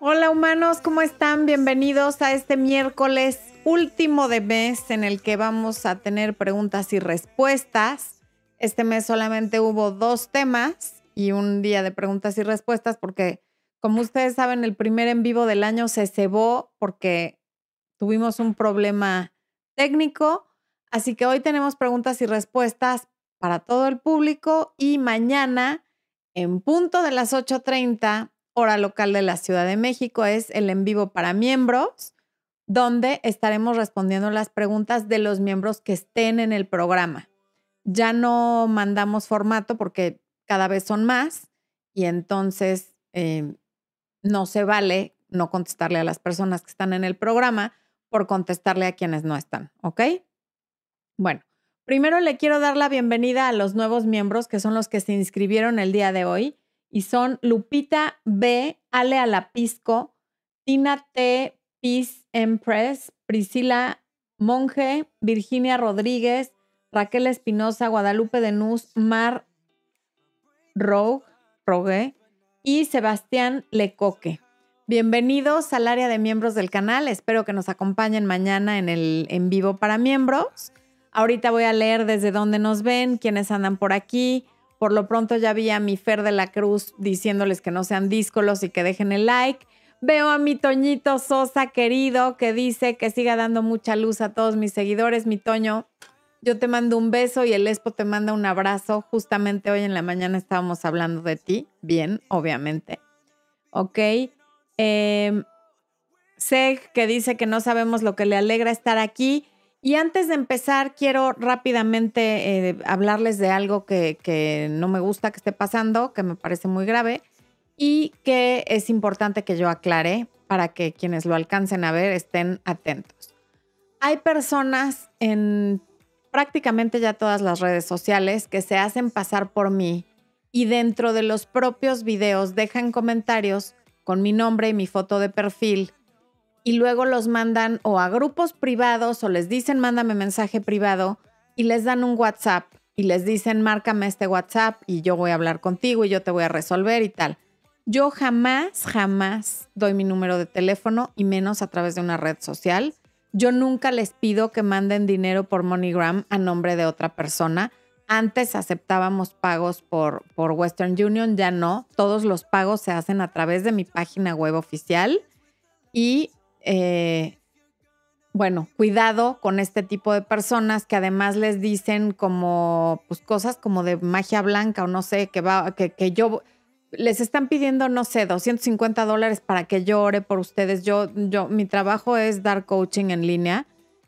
Hola humanos, ¿cómo están? Bienvenidos a este miércoles último de mes en el que vamos a tener preguntas y respuestas. Este mes solamente hubo dos temas y un día de preguntas y respuestas porque, como ustedes saben, el primer en vivo del año se cebó porque tuvimos un problema técnico. Así que hoy tenemos preguntas y respuestas para todo el público y mañana en punto de las 8.30 hora local de la Ciudad de México es el en vivo para miembros, donde estaremos respondiendo las preguntas de los miembros que estén en el programa. Ya no mandamos formato porque cada vez son más y entonces eh, no se vale no contestarle a las personas que están en el programa por contestarle a quienes no están, ¿ok? Bueno, primero le quiero dar la bienvenida a los nuevos miembros que son los que se inscribieron el día de hoy y son Lupita B, Ale Alapisco, Tina T, Peace Empress, Priscila Monge, Virginia Rodríguez, Raquel Espinosa, Guadalupe Denuz, Mar Rogue, Rogue y Sebastián Lecoque. Bienvenidos al área de miembros del canal. Espero que nos acompañen mañana en el en vivo para miembros. Ahorita voy a leer desde dónde nos ven, quiénes andan por aquí, por lo pronto ya vi a mi Fer de la Cruz diciéndoles que no sean díscolos y que dejen el like. Veo a mi Toñito Sosa querido que dice que siga dando mucha luz a todos mis seguidores. Mi Toño, yo te mando un beso y el Expo te manda un abrazo. Justamente hoy en la mañana estábamos hablando de ti. Bien, obviamente. Ok. Eh, Seg que dice que no sabemos lo que le alegra estar aquí. Y antes de empezar, quiero rápidamente eh, hablarles de algo que, no me gusta que esté pasando, que me parece muy grave y que es importante que yo aclare para que quienes lo alcancen a ver estén atentos. Hay personas en prácticamente ya todas las redes sociales que se hacen pasar por mí y dentro de los propios videos dejan comentarios con mi nombre y mi foto de perfil y luego los mandan o a grupos privados o les dicen mándame mensaje privado y les dan un WhatsApp y les dicen márcame este WhatsApp y yo voy a hablar contigo y yo te voy a resolver y tal. Yo jamás, jamás doy mi número de teléfono y menos a través de una red social. Yo nunca les pido que manden dinero por MoneyGram a nombre de otra persona. Antes aceptábamos pagos por, por Western Union, ya no. Todos los pagos se hacen a través de mi página web oficial y eh, bueno, cuidado con este tipo de personas que además les dicen como, pues cosas como de magia blanca o no sé, que va, que, que yo, les están pidiendo, no sé, 250 dólares para que yo ore por ustedes. Yo, yo, mi trabajo es dar coaching en línea,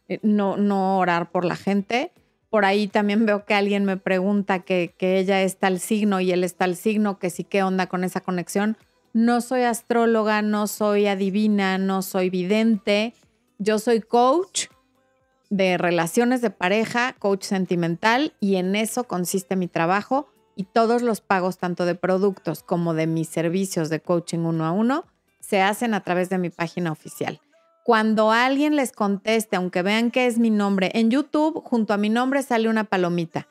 eh, no, no orar por la gente. Por ahí también veo que alguien me pregunta que, que ella está el signo y él está el signo, que sí, qué onda con esa conexión. No soy astróloga, no soy adivina, no soy vidente. Yo soy coach de relaciones de pareja, coach sentimental y en eso consiste mi trabajo y todos los pagos tanto de productos como de mis servicios de coaching uno a uno se hacen a través de mi página oficial. Cuando alguien les conteste, aunque vean que es mi nombre, en YouTube junto a mi nombre sale una palomita.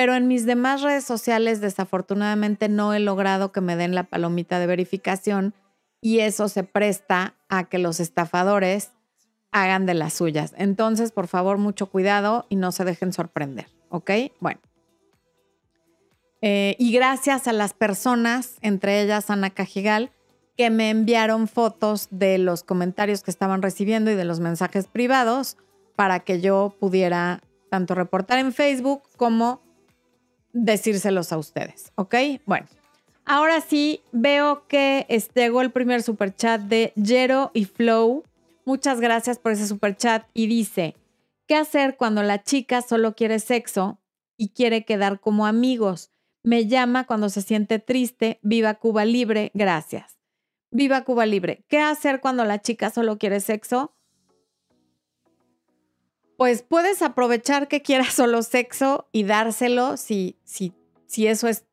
Pero en mis demás redes sociales desafortunadamente no he logrado que me den la palomita de verificación y eso se presta a que los estafadores hagan de las suyas. Entonces, por favor, mucho cuidado y no se dejen sorprender, ¿ok? Bueno. Eh, y gracias a las personas, entre ellas Ana Cajigal, que me enviaron fotos de los comentarios que estaban recibiendo y de los mensajes privados para que yo pudiera tanto reportar en Facebook como decírselos a ustedes, ¿ok? Bueno, ahora sí veo que llegó el primer super chat de Jero y Flow. Muchas gracias por ese super chat y dice, ¿qué hacer cuando la chica solo quiere sexo y quiere quedar como amigos? Me llama cuando se siente triste. Viva Cuba Libre, gracias. Viva Cuba Libre. ¿Qué hacer cuando la chica solo quiere sexo? Pues puedes aprovechar que quieras solo sexo y dárselo si, si, si eso es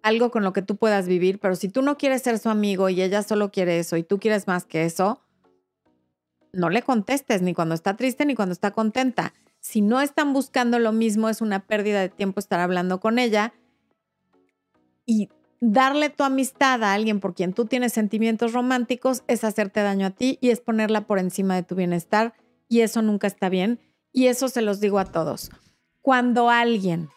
algo con lo que tú puedas vivir, pero si tú no quieres ser su amigo y ella solo quiere eso y tú quieres más que eso, no le contestes ni cuando está triste ni cuando está contenta. Si no están buscando lo mismo, es una pérdida de tiempo estar hablando con ella. Y darle tu amistad a alguien por quien tú tienes sentimientos románticos es hacerte daño a ti y es ponerla por encima de tu bienestar y eso nunca está bien y eso se los digo a todos. Cuando alguien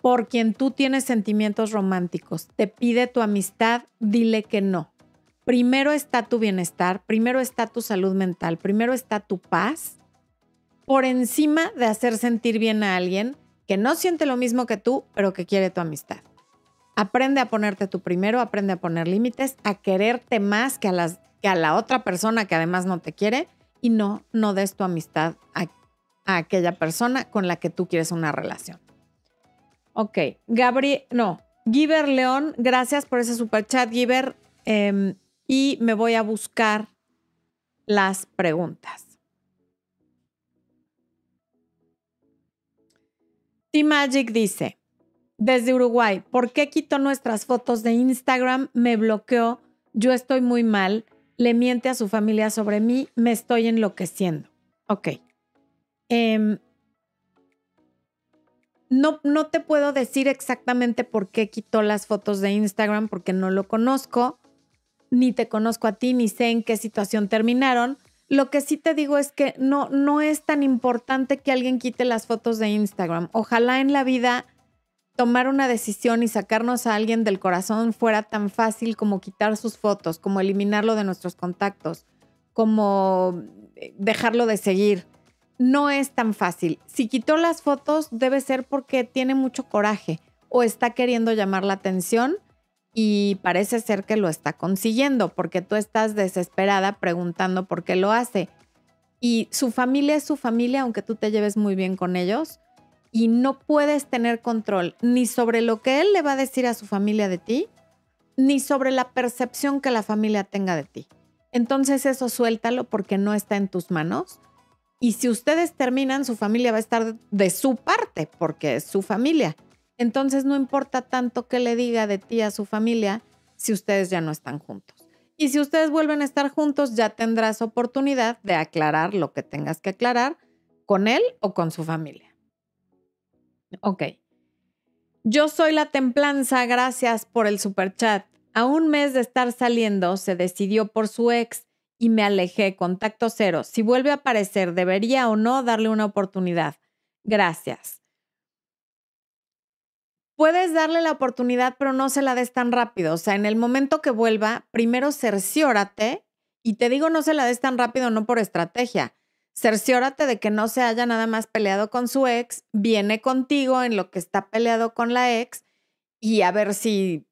por quien tú tienes sentimientos románticos te pide tu amistad, dile que no. Primero está tu bienestar, primero está tu salud mental, primero está tu paz, por encima de hacer sentir bien a alguien que no siente lo mismo que tú, pero que quiere tu amistad. Aprende a ponerte tú primero, aprende a poner límites, a quererte más que a, que a la otra persona que además no te quiere y no, no des tu amistad a, aquella persona con la que tú quieres una relación. Ok, Gabriel, no, Giver León, gracias por ese super chat, Giver. Em, y me voy a buscar las preguntas. T-Magic dice, desde Uruguay, ¿por qué quitó nuestras fotos de Instagram? Me bloqueó, yo estoy muy mal, le miente a su familia sobre mí, me estoy enloqueciendo. Ok. Em, no, no te puedo decir exactamente por qué quitó las fotos de Instagram porque no lo conozco, ni te conozco a ti, ni sé en qué situación terminaron. Lo que sí te digo es que no, no es tan importante que alguien quite las fotos de Instagram. Ojalá en la vida tomar una decisión y sacarnos a alguien del corazón fuera tan fácil como quitar sus fotos, como eliminarlo de nuestros contactos, como eh, dejarlo de seguir. No es tan fácil. Si quitó las fotos debe ser porque tiene mucho coraje o está queriendo llamar la atención y parece ser que lo está consiguiendo porque tú estás desesperada preguntando por qué lo hace. Y su familia es su familia, aunque tú te lleves muy bien con ellos y no puedes tener control ni sobre lo que él le va a decir a su familia de ti, ni sobre la percepción que la familia tenga de ti. Entonces eso suéltalo porque no está en tus manos. Y si ustedes terminan, su familia va a estar de su parte porque es su familia. Entonces no importa tanto que le diga de ti a su familia si ustedes ya no están juntos. Y si ustedes vuelven a estar juntos, ya tendrás oportunidad de aclarar lo que tengas que aclarar con él o con su familia. Ok. Yo soy la templanza, gracias por el super chat. A un mes de estar saliendo, se decidió por su ex y me alejé, contacto cero. Si vuelve a aparecer, ¿debería o no darle una oportunidad? Gracias. Puedes darle la oportunidad, pero no se la des tan rápido. O sea, en el momento que vuelva, primero cerciórate, y te digo no se la des tan rápido, no por estrategia, cerciórate de que no se haya nada más peleado con su ex, viene contigo en lo que está peleado con la ex y a ver si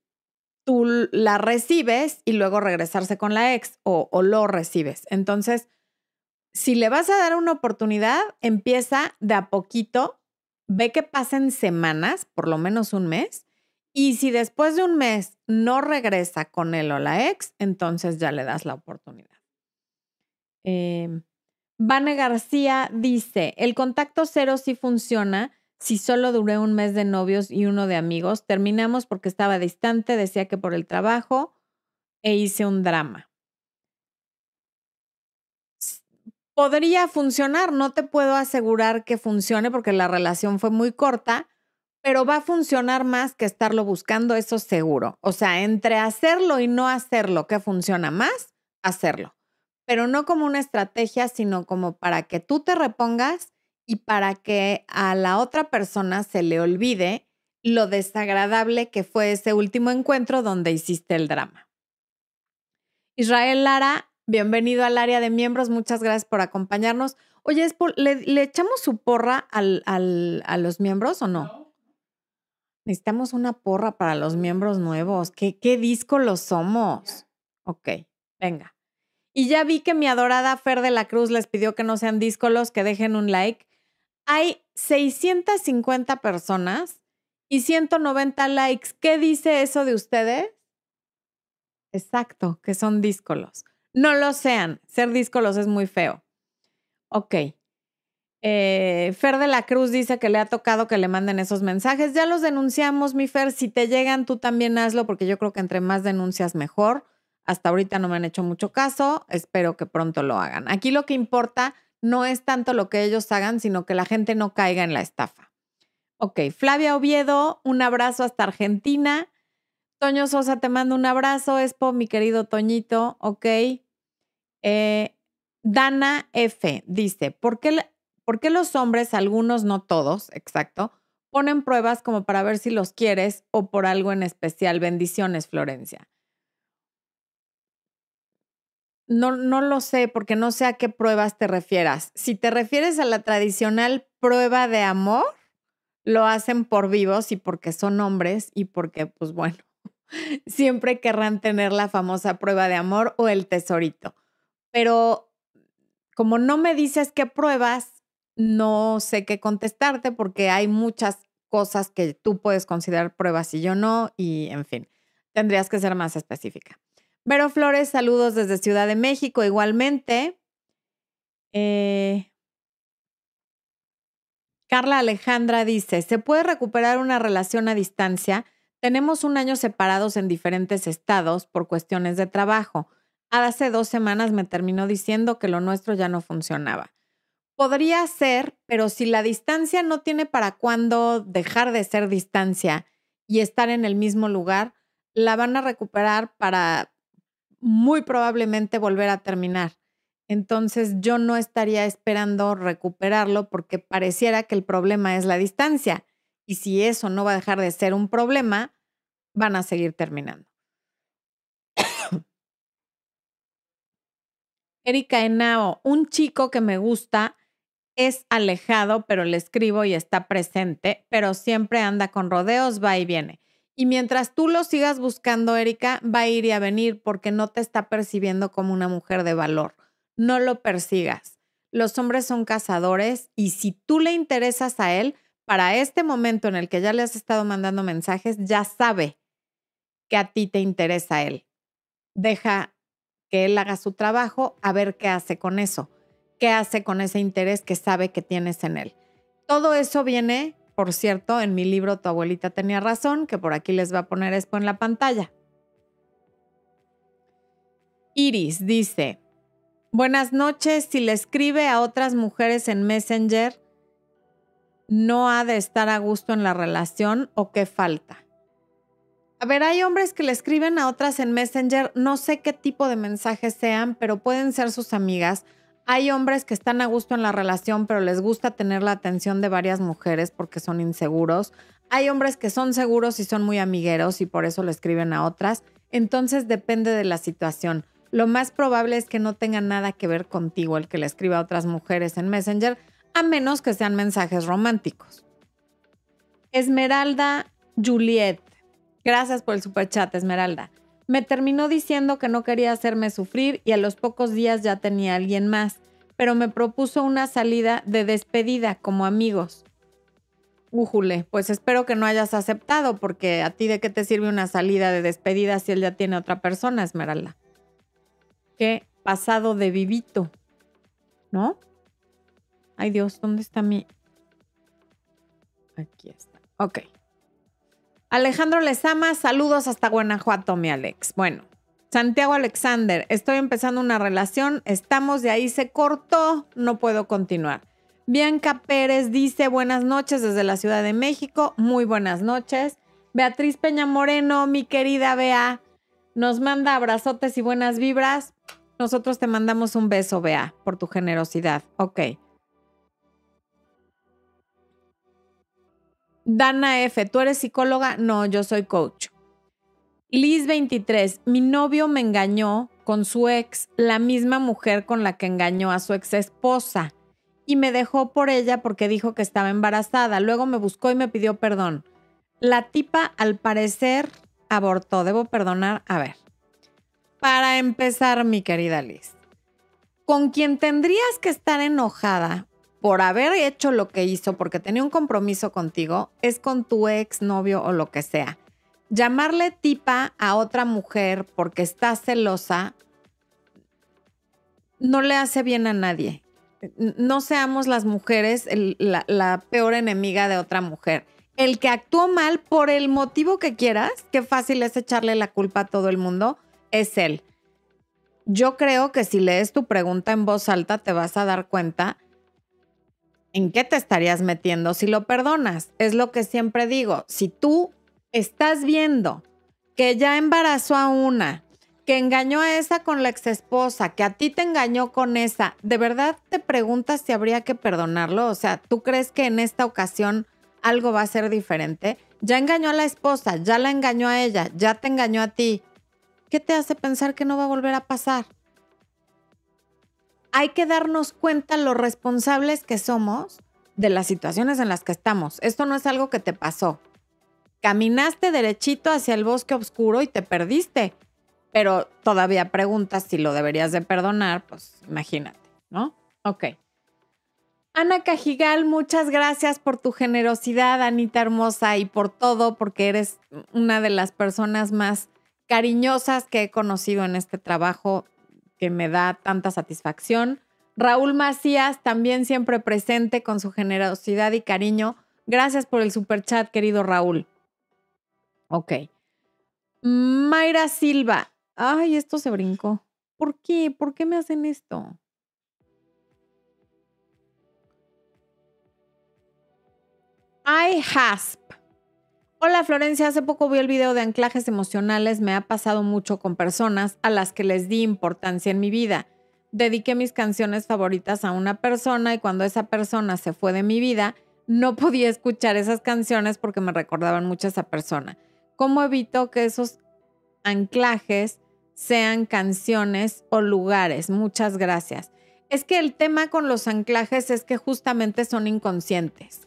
tú la recibes y luego regresarse con la ex o, o lo recibes. Entonces, si le vas a dar una oportunidad, empieza de a poquito, ve que pasen semanas, por lo menos un mes, y si después de un mes no regresa con él o la ex, entonces ya le das la oportunidad. Eh, Vane García dice, el contacto cero sí funciona si solo duré un mes de novios y uno de amigos. Terminamos porque estaba distante, decía que por el trabajo e hice un drama. Podría funcionar, no te puedo asegurar que funcione porque la relación fue muy corta, pero va a funcionar más que estarlo buscando, eso seguro. O sea, entre hacerlo y no hacerlo, ¿qué funciona más? Hacerlo pero no como una estrategia, sino como para que tú te repongas y para que a la otra persona se le olvide lo desagradable que fue ese último encuentro donde hiciste el drama. Israel Lara, bienvenido al área de miembros, muchas gracias por acompañarnos. Oye, ¿le, echamos su porra a los miembros o no? Necesitamos una porra para los miembros nuevos. ¿Qué, qué disco los somos? Ok, venga. Y ya vi que mi adorada Fer de la Cruz les pidió que no sean díscolos, que dejen un like. Hay 650 personas y 190 likes. ¿Qué dice eso de ustedes? Exacto, que son díscolos. No lo sean. Ser díscolos es muy feo. Ok. Eh, Fer de la Cruz dice que le ha tocado que le manden esos mensajes. Ya los denunciamos, mi Fer. Si te llegan, tú también hazlo, porque yo creo que entre más denuncias, mejor. Hasta ahorita no me han hecho mucho caso, espero que pronto lo hagan. Aquí lo que importa no es tanto lo que ellos hagan, sino que la gente no caiga en la estafa. Ok, Flavia Oviedo, un abrazo hasta Argentina. Toño Sosa, te mando un abrazo. Expo, mi querido Toñito. Ok. Eh, Dana F dice, ¿por qué, ¿por qué los hombres, algunos, no todos, exacto, ponen pruebas como para ver si los quieres o por algo en especial? Bendiciones, Florencia. No, no lo sé porque no sé a qué pruebas te refieras. Si te refieres a la tradicional prueba de amor, lo hacen por vivos y porque son hombres y porque, pues bueno, siempre querrán tener la famosa prueba de amor o el tesorito. Pero como no me dices qué pruebas, no sé qué contestarte porque hay muchas cosas que tú puedes considerar pruebas y yo no, y en fin, tendrías que ser más específica. Vero Flores, saludos desde Ciudad de México igualmente. Eh, Carla Alejandra dice, ¿se puede recuperar una relación a distancia? Tenemos un año separados en diferentes estados por cuestiones de trabajo. Hace dos semanas me terminó diciendo que lo nuestro ya no funcionaba. Podría ser, pero si la distancia no tiene para cuándo dejar de ser distancia y estar en el mismo lugar, la van a recuperar para muy probablemente volver a terminar. Entonces yo no estaría esperando recuperarlo porque pareciera que el problema es la distancia y si eso no va a dejar de ser un problema, van a seguir terminando. Erika Enao, un chico que me gusta es alejado, pero le escribo y está presente, pero siempre anda con rodeos, va y viene. Y mientras tú lo sigas buscando, Erika, va a ir y a venir porque no te está percibiendo como una mujer de valor. No lo persigas. Los hombres son cazadores y si tú le interesas a él, para este momento en el que ya le has estado mandando mensajes, ya sabe que a ti te interesa él. Deja que él haga su trabajo a ver qué hace con eso, qué hace con ese interés que sabe que tienes en él. Todo eso viene, por cierto, en mi libro Tu abuelita tenía razón, que por aquí les va a poner esto en la pantalla. Iris dice, buenas noches, si le escribe a otras mujeres en Messenger, no ha de estar a gusto en la relación o qué falta. A ver, hay hombres que le escriben a otras en Messenger, no sé qué tipo de mensajes sean, pero pueden ser sus amigas. Hay hombres que están a gusto en la relación, pero les gusta tener la atención de varias mujeres porque son inseguros. Hay hombres que son seguros y son muy amigueros y por eso le escriben a otras. Entonces depende de la situación. Lo más probable es que no tenga nada que ver contigo el que le escriba a otras mujeres en Messenger, a menos que sean mensajes románticos. Esmeralda Juliet. Gracias por el superchat, Esmeralda. Me terminó diciendo que no quería hacerme sufrir y a los pocos días ya tenía alguien más, pero me propuso una salida de despedida como amigos. Újule, pues espero que no hayas aceptado, porque a ti de qué te sirve una salida de despedida si él ya tiene otra persona, Esmeralda. Qué pasado de vivito, ¿no? Ay Dios, ¿dónde está mi...? Aquí está. Ok. Alejandro Lezama, saludos hasta Guanajuato, mi Alex. Bueno, Santiago Alexander, estoy empezando una relación, estamos de ahí, se cortó, no puedo continuar. Bianca Pérez dice buenas noches desde la Ciudad de México, muy buenas noches. Beatriz Peña Moreno, mi querida Bea, nos manda abrazotes y buenas vibras. Nosotros te mandamos un beso, Bea, por tu generosidad. Ok. Dana F, ¿tú eres psicóloga? No, yo soy coach. Liz 23, mi novio me engañó con su ex, la misma mujer con la que engañó a su ex esposa, y me dejó por ella porque dijo que estaba embarazada. Luego me buscó y me pidió perdón. La tipa, al parecer, abortó. Debo perdonar. A ver. Para empezar, mi querida Liz, con quien tendrías que estar enojada por haber hecho lo que hizo, porque tenía un compromiso contigo, es con tu ex novio o lo que sea. Llamarle tipa a otra mujer porque está celosa no le hace bien a nadie. No seamos las mujeres la, la peor enemiga de otra mujer. El que actuó mal por el motivo que quieras, qué fácil es echarle la culpa a todo el mundo, es él. Yo creo que si lees tu pregunta en voz alta te vas a dar cuenta ¿en qué te estarías metiendo si lo perdonas? Es lo que siempre digo. Si tú estás viendo que ya embarazó a una, que engañó a esa con la exesposa, que a ti te engañó con esa, ¿de verdad te preguntas si habría que perdonarlo? O sea, ¿tú crees que en esta ocasión algo va a ser diferente? Ya engañó a la esposa, ya la engañó a ella, ya te engañó a ti. ¿Qué te hace pensar que no va a volver a pasar? Hay que darnos cuenta lo responsables que somos de las situaciones en las que estamos. Esto no es algo que te pasó. Caminaste derechito hacia el bosque oscuro y te perdiste pero todavía preguntas si lo deberías de perdonar, pues imagínate, ¿no? Ok. Ana Cajigal, muchas gracias por tu generosidad, Anita hermosa, y por todo, porque eres una de las personas más cariñosas que he conocido en este trabajo que me da tanta satisfacción. Raúl Macías, también siempre presente con su generosidad y cariño. Gracias por el super chat, querido Raúl. Ok. Mayra Silva, Ay, esto se brincó. ¿Por qué? ¿Por qué me hacen esto? I hasp. Hola Florencia, hace poco vi el video de anclajes emocionales. Me ha pasado mucho con personas a las que les di importancia en mi vida. Dediqué mis canciones favoritas a una persona y cuando esa persona se fue de mi vida, no podía escuchar esas canciones porque me recordaban mucho a esa persona. ¿Cómo evito que esos anclajes sean canciones o lugares. Muchas gracias. Es que el tema con los anclajes es que justamente son inconscientes.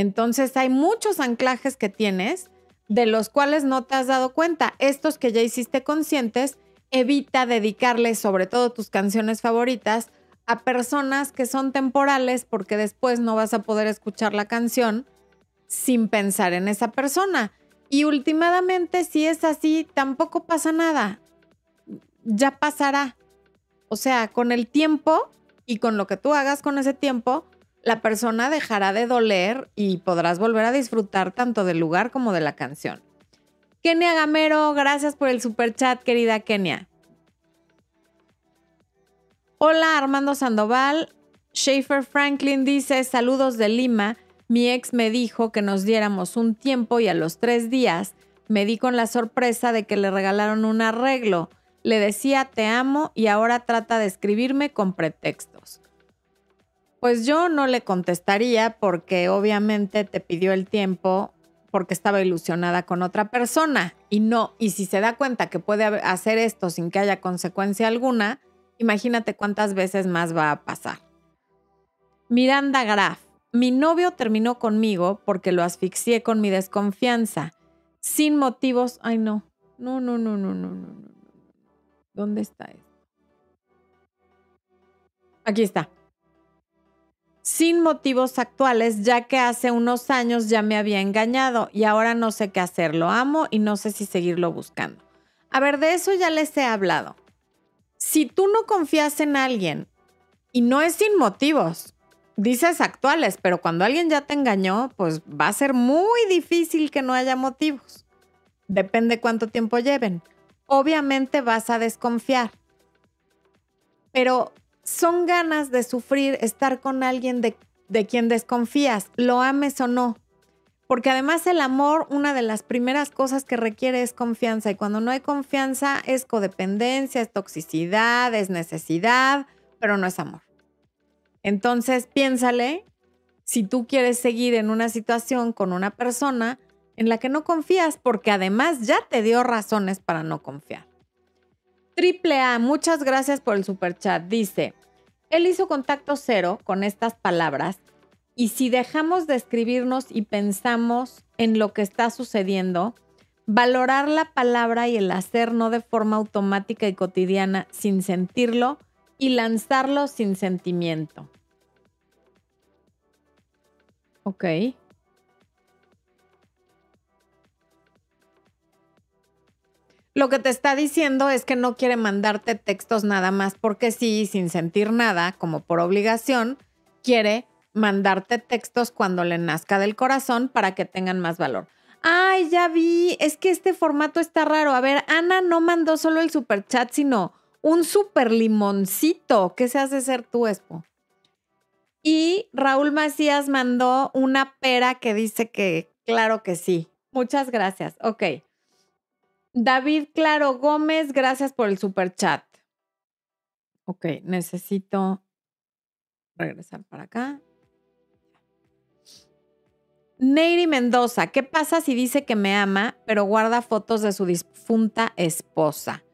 Entonces hay muchos anclajes que tienes de los cuales no te has dado cuenta. Estos que ya hiciste conscientes, evita dedicarles sobre todo tus canciones favoritas a personas que son temporales porque después no vas a poder escuchar la canción sin pensar en esa persona. Y últimamente, si es así, tampoco pasa nada ya pasará. O sea, con el tiempo y con lo que tú hagas con ese tiempo, la persona dejará de doler y podrás volver a disfrutar tanto del lugar como de la canción. Kenia Gamero, gracias por el super chat, querida Kenia. Hola Armando Sandoval. Schaefer Franklin dice, saludos de Lima. Mi ex me dijo que nos diéramos un tiempo y a los tres días me di con la sorpresa de que le regalaron un arreglo. Le decía te amo y ahora trata de escribirme con pretextos. Pues yo no le contestaría porque obviamente te pidió el tiempo porque estaba ilusionada con otra persona y no, y si se da cuenta que puede hacer esto sin que haya consecuencia alguna, imagínate cuántas veces más va a pasar. Miranda Graf, mi novio terminó conmigo porque lo asfixié con mi desconfianza, sin motivos, ay no, no, no, no, no, no, no. ¿Dónde está esto? Aquí está. Sin motivos actuales, ya que hace unos años ya me había engañado y ahora no sé qué hacer. Lo amo y no sé si seguirlo buscando. A ver, de eso ya les he hablado. Si tú no confías en alguien y no es sin motivos, dices actuales, pero cuando alguien ya te engañó, pues va a ser muy difícil que no haya motivos. Depende cuánto tiempo lleven obviamente vas a desconfiar. Pero son ganas de sufrir estar con alguien de, quien desconfías, lo ames o no. Porque además el amor, una de las primeras cosas que requiere es confianza. Y cuando no hay confianza es codependencia, es toxicidad, es necesidad, pero no es amor. Entonces piénsale, si tú quieres seguir en una situación con una persona, en la que no confías porque además ya te dio razones para no confiar. Triple A, muchas gracias por el super chat. Dice, él hizo contacto cero con estas palabras y si dejamos de escribirnos y pensamos en lo que está sucediendo, valorar la palabra y el hacer no de forma automática y cotidiana sin sentirlo y lanzarlo sin sentimiento. Ok. Lo que te está diciendo es que no quiere mandarte textos nada más porque sí, sin sentir nada, como por obligación, quiere mandarte textos cuando le nazca del corazón para que tengan más valor. Ay, ya vi, es que este formato está raro. A ver, Ana no mandó solo el super chat, sino un super limoncito. ¿Qué se hace ser tu Expo? Y Raúl Macías mandó una pera que dice que claro que sí. Muchas gracias. Ok. David Claro Gómez, gracias por el super chat. Ok, necesito regresar para acá. Neyri Mendoza, ¿qué pasa si dice que me ama, pero guarda fotos de su difunta esposa?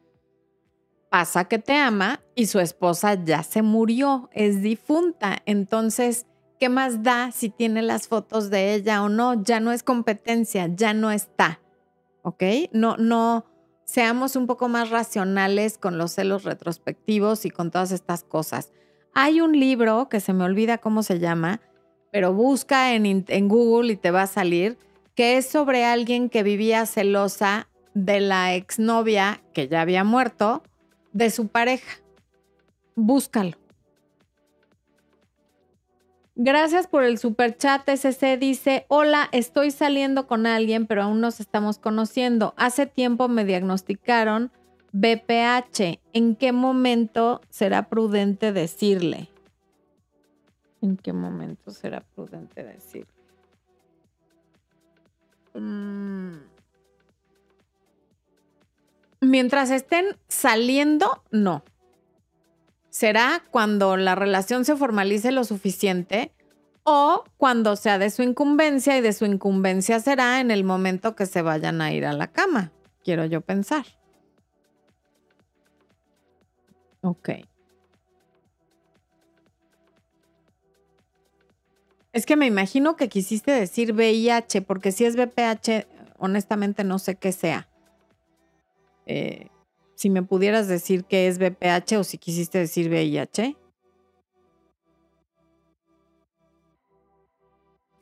Pasa que te ama y su esposa ya se murió, es difunta. Entonces, ¿qué más da si tiene las fotos de ella o no? Ya no es competencia, ya no está. ¿Ok? No, no, seamos un poco más racionales con los celos retrospectivos y con todas estas cosas. Hay un libro que se me olvida cómo se llama, pero busca en, en Google y te va a salir, que es sobre alguien que vivía celosa de la exnovia que ya había muerto de su pareja. Búscalo. Gracias por el super chat. SC dice: Hola, estoy saliendo con alguien, pero aún nos estamos conociendo. Hace tiempo me diagnosticaron BPH. ¿En qué momento será prudente decirle? ¿En qué momento será prudente decirle? Mm. Mientras estén saliendo, no. Será cuando la relación se formalice lo suficiente o cuando sea de su incumbencia y de su incumbencia será en el momento que se vayan a ir a la cama, quiero yo pensar. Ok. Es que me imagino que quisiste decir VIH, porque si es VPH, honestamente no sé qué sea. Eh, si me pudieras decir qué es VPH o si quisiste decir VIH.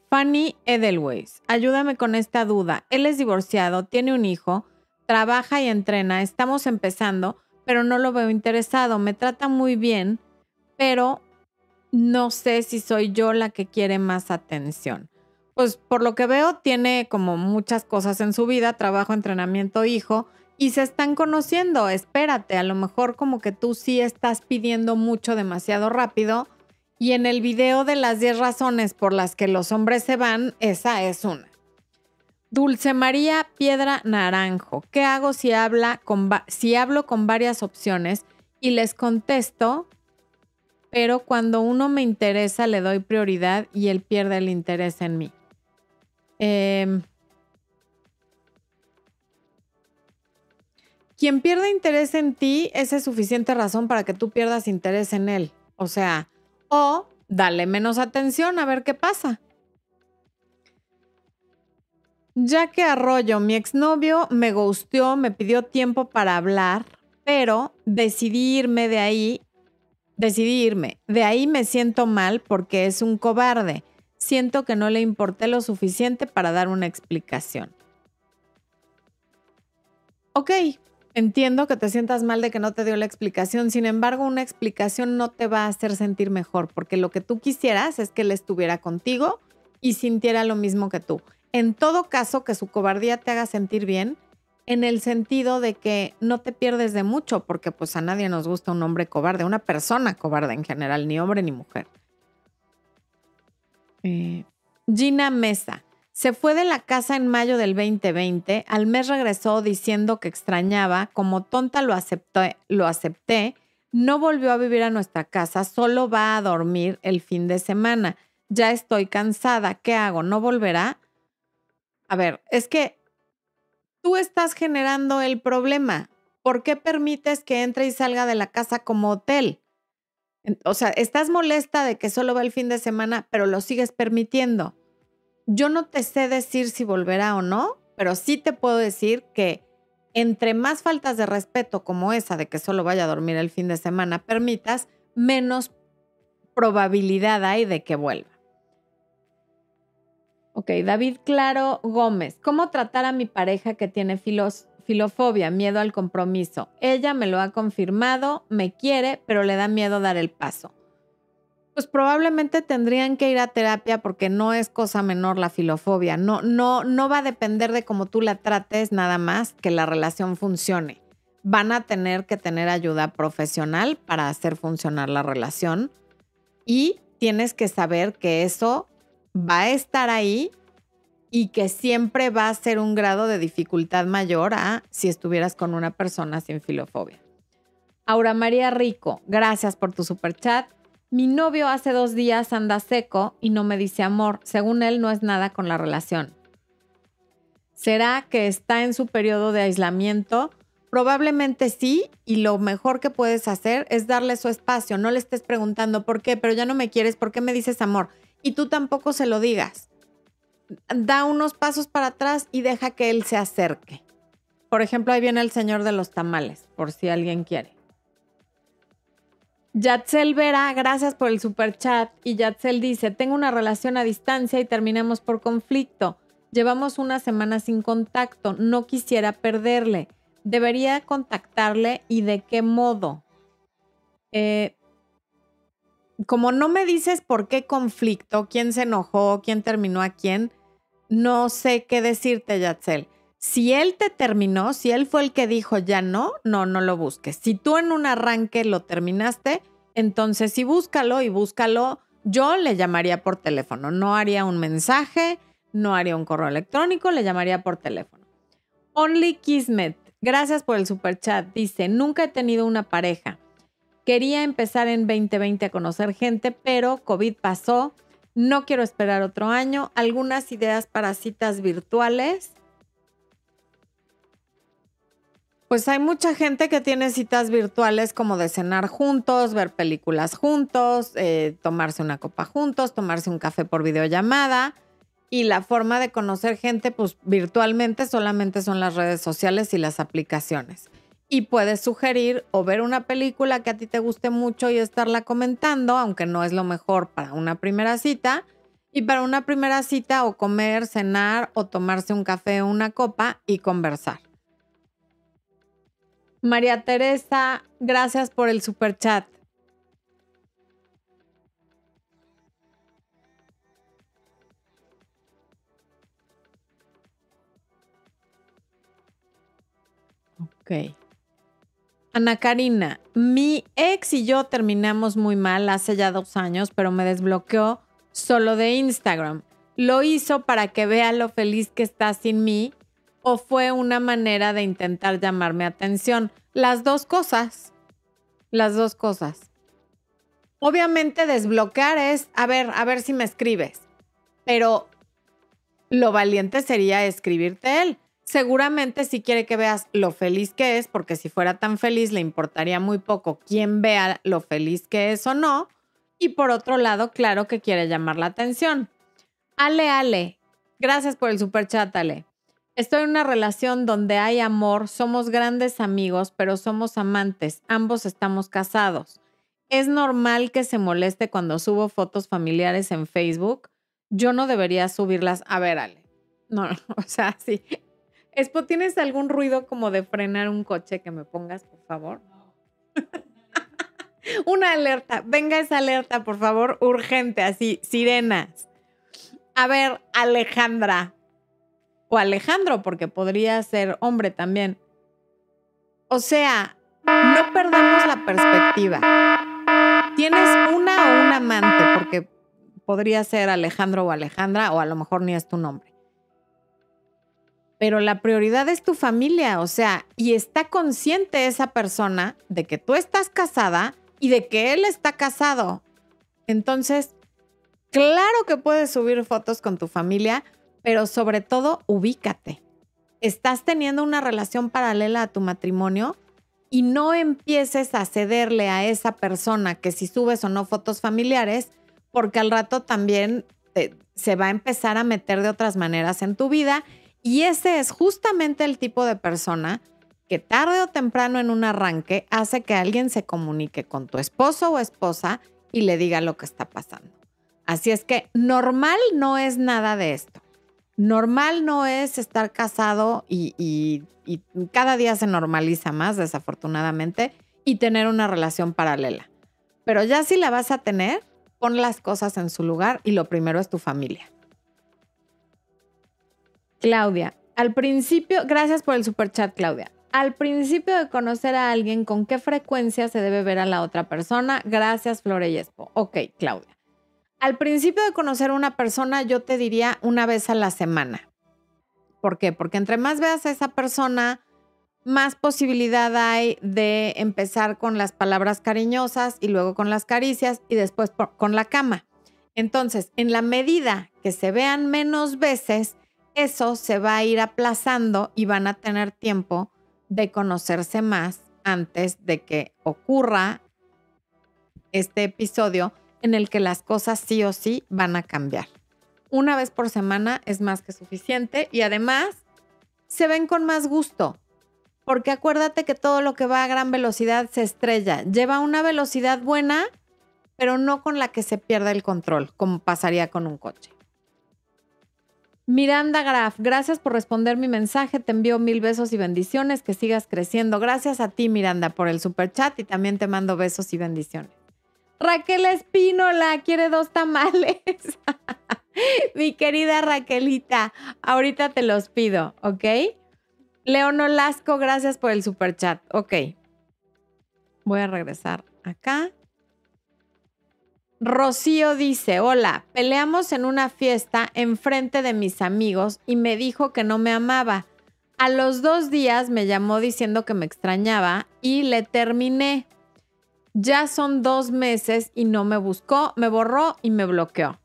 Fanny Edelweiss, ayúdame con esta duda. Él es divorciado, tiene un hijo, trabaja y entrena, estamos empezando, pero no lo veo interesado. Me trata muy bien, pero no sé si soy yo la que quiere más atención. Pues por lo que veo, tiene como muchas cosas en su vida, trabajo, entrenamiento, hijo, y se están conociendo. Espérate, a lo mejor como que tú sí estás pidiendo mucho demasiado rápido. Y en el video de las 10 razones por las que los hombres se van, esa es una. Dulce María Piedra Naranjo. ¿Qué hago si, habla con si hablo con varias opciones y les contesto, pero cuando uno me interesa le doy prioridad y él pierde el interés en mí? Eh, quien pierde interés en ti, esa es suficiente razón para que tú pierdas interés en él. O sea, o dale menos atención a ver qué pasa. Ya que Arroyo, mi exnovio, me gusteó, me pidió tiempo para hablar, pero decidí irme de ahí, decidí irme. De ahí me siento mal porque es un cobarde. Siento que no le importé lo suficiente para dar una explicación. Ok, Entiendo que te sientas mal de que no te dio la explicación, sin embargo, una explicación no te va a hacer sentir mejor, porque lo que tú quisieras es que él estuviera contigo y sintiera lo mismo que tú. En todo caso, que su cobardía te haga sentir bien, en el sentido de que no te pierdes de mucho, porque pues a nadie nos gusta un hombre cobarde, una persona cobarde en general, ni hombre ni mujer. Eh, Gina Mesa. Se fue de la casa en mayo del 2020, al mes regresó diciendo que extrañaba, como tonta lo acepté, lo acepté, no volvió a vivir a nuestra casa, solo va a dormir el fin de semana. Ya estoy cansada, ¿qué hago? ¿No volverá? A ver, es que tú estás generando el problema. ¿Por qué permites que entre y salga de la casa como hotel? O sea, estás molesta de que solo va el fin de semana, pero lo sigues permitiendo. Yo no te sé decir si volverá o no, pero sí te puedo decir que entre más faltas de respeto como esa de que solo vaya a dormir el fin de semana permitas, menos probabilidad hay de que vuelva. Ok, David Claro Gómez. ¿Cómo tratar a mi pareja que tiene filofobia, miedo al compromiso? Ella me lo ha confirmado, me quiere, pero le da miedo dar el paso pues probablemente tendrían que ir a terapia porque no es cosa menor la filofobia. No, no, no va a depender de cómo tú la trates nada más que la relación funcione. Van a tener que tener ayuda profesional para hacer funcionar la relación y tienes que saber que eso va a estar ahí y que siempre va a ser un grado de dificultad mayor a si estuvieras con una persona sin filofobia. Aura María Rico, gracias por tu super chat. Mi novio hace dos días anda seco y no me dice amor. Según él, no es nada con la relación. ¿Será que está en su periodo de aislamiento? Probablemente sí, y lo mejor que puedes hacer es darle su espacio. No le estés preguntando por qué, pero ya no me quieres, ¿por qué me dices amor? Y tú tampoco se lo digas. Da unos pasos para atrás y deja que él se acerque. Por ejemplo, ahí viene el señor de los tamales, por si alguien quiere. Yatzel Vera, gracias por el super chat. Y Yatzel dice: Tengo una relación a distancia y terminamos por conflicto. Llevamos una semana sin contacto. No quisiera perderle debería contactarle y de qué modo. Eh, como no me dices por qué conflicto, quién se enojó, quién terminó a quién, no sé qué decirte, Yatzel. Si él te terminó, si él fue el que dijo ya no, no, no lo busques. Si tú en un arranque lo terminaste, entonces sí búscalo y búscalo. Yo le llamaría por teléfono, no haría un mensaje, no haría un correo electrónico, le llamaría por teléfono. Only Kismet, Gracias por el super chat. Dice, nunca he tenido una pareja. Quería empezar en 2020 a conocer gente, pero COVID pasó. No quiero esperar otro año. Algunas ideas para citas virtuales. Pues hay mucha gente que tiene citas virtuales como de cenar juntos, ver películas juntos, eh, tomarse una copa juntos, tomarse un café por videollamada. Y la forma de conocer gente, pues virtualmente solamente son las redes sociales y las aplicaciones. Y puedes sugerir o ver una película que a ti te guste mucho y estarla comentando, aunque no es lo mejor para una primera cita. Y para una primera cita o comer, cenar o tomarse un café o una copa y conversar. María Teresa, gracias por el super chat. Ok. Ana Karina, mi ex y yo terminamos muy mal hace ya dos años, pero me desbloqueó solo de Instagram. ¿Lo hizo para que vea lo feliz que está sin mí o fue una manera de intentar llamarme atención? Las dos cosas. Las dos cosas. Obviamente desbloquear es, a ver, a ver si me escribes. Pero lo valiente sería escribirte él seguramente si quiere que veas lo feliz que es, porque si fuera tan feliz le importaría muy poco quién vea lo feliz que es o no. Y por otro lado, claro que quiere llamar la atención. Ale, Ale, gracias por el super chat, Ale. Estoy en una relación donde hay amor, somos grandes amigos, pero somos amantes, ambos estamos casados. ¿Es normal que se moleste cuando subo fotos familiares en Facebook? Yo no debería subirlas. A ver, Ale. No, no, o sea, sí, Espo, ¿tienes algún ruido como de frenar un coche que me pongas, por favor? Una alerta. Venga esa alerta, por favor, urgente, así, sirenas. A ver, Alejandra. O Alejandro, porque podría ser hombre también. O sea, no perdamos la perspectiva. Tienes una o un amante, porque podría ser Alejandro o Alejandra, o a lo mejor ni es tu nombre pero la prioridad es tu familia, o sea, y está consciente esa persona de que tú estás casada y de que él está casado. Entonces, claro que puedes subir fotos con tu familia, pero sobre todo ubícate. Estás teniendo una relación paralela a tu matrimonio y no empieces a cederle a esa persona que si subes o no fotos familiares, porque al rato también se va a empezar a meter de otras maneras en tu vida y ese es justamente el tipo de persona que tarde o temprano en un arranque hace que alguien se comunique con tu esposo o esposa y le diga lo que está pasando. Así es que normal no es nada de esto. Normal no es estar casado y, cada día se normaliza más, desafortunadamente, y tener una relación paralela. Pero ya si la vas a tener, pon las cosas en su lugar y lo primero es tu familia. Claudia, al principio, gracias por el super chat, Claudia. Al principio de conocer a alguien, ¿con qué frecuencia se debe ver a la otra persona? Gracias, Flore Yespo. Ok, Claudia. Al principio de conocer a una persona, yo te diría una vez a la semana. ¿Por qué? Porque entre más veas a esa persona, más posibilidad hay de empezar con las palabras cariñosas y luego con las caricias y después con la cama. Entonces, en la medida que se vean menos veces, eso se va a ir aplazando y van a tener tiempo de conocerse más antes de que ocurra este episodio en el que las cosas sí o sí van a cambiar. Una vez por semana es más que suficiente y además se ven con más gusto. Porque acuérdate que todo lo que va a gran velocidad se estrella. Lleva una velocidad buena, pero no con la que se pierda el control, como pasaría con un coche. Miranda Graf, gracias por responder mi mensaje. Te envío mil besos y bendiciones. Que sigas creciendo. Gracias a ti, Miranda, por el super chat y también te mando besos y bendiciones. Raquel Espínola quiere dos tamales. Mi querida Raquelita, ahorita te los pido, ¿ok? León Olasco, gracias por el super chat. Ok. Voy a regresar acá. Rocío dice, hola, peleamos en una fiesta enfrente de mis amigos y me dijo que no me amaba. A los dos días me llamó diciendo que me extrañaba y le terminé. Ya son dos meses y no me buscó, me borró y me bloqueó.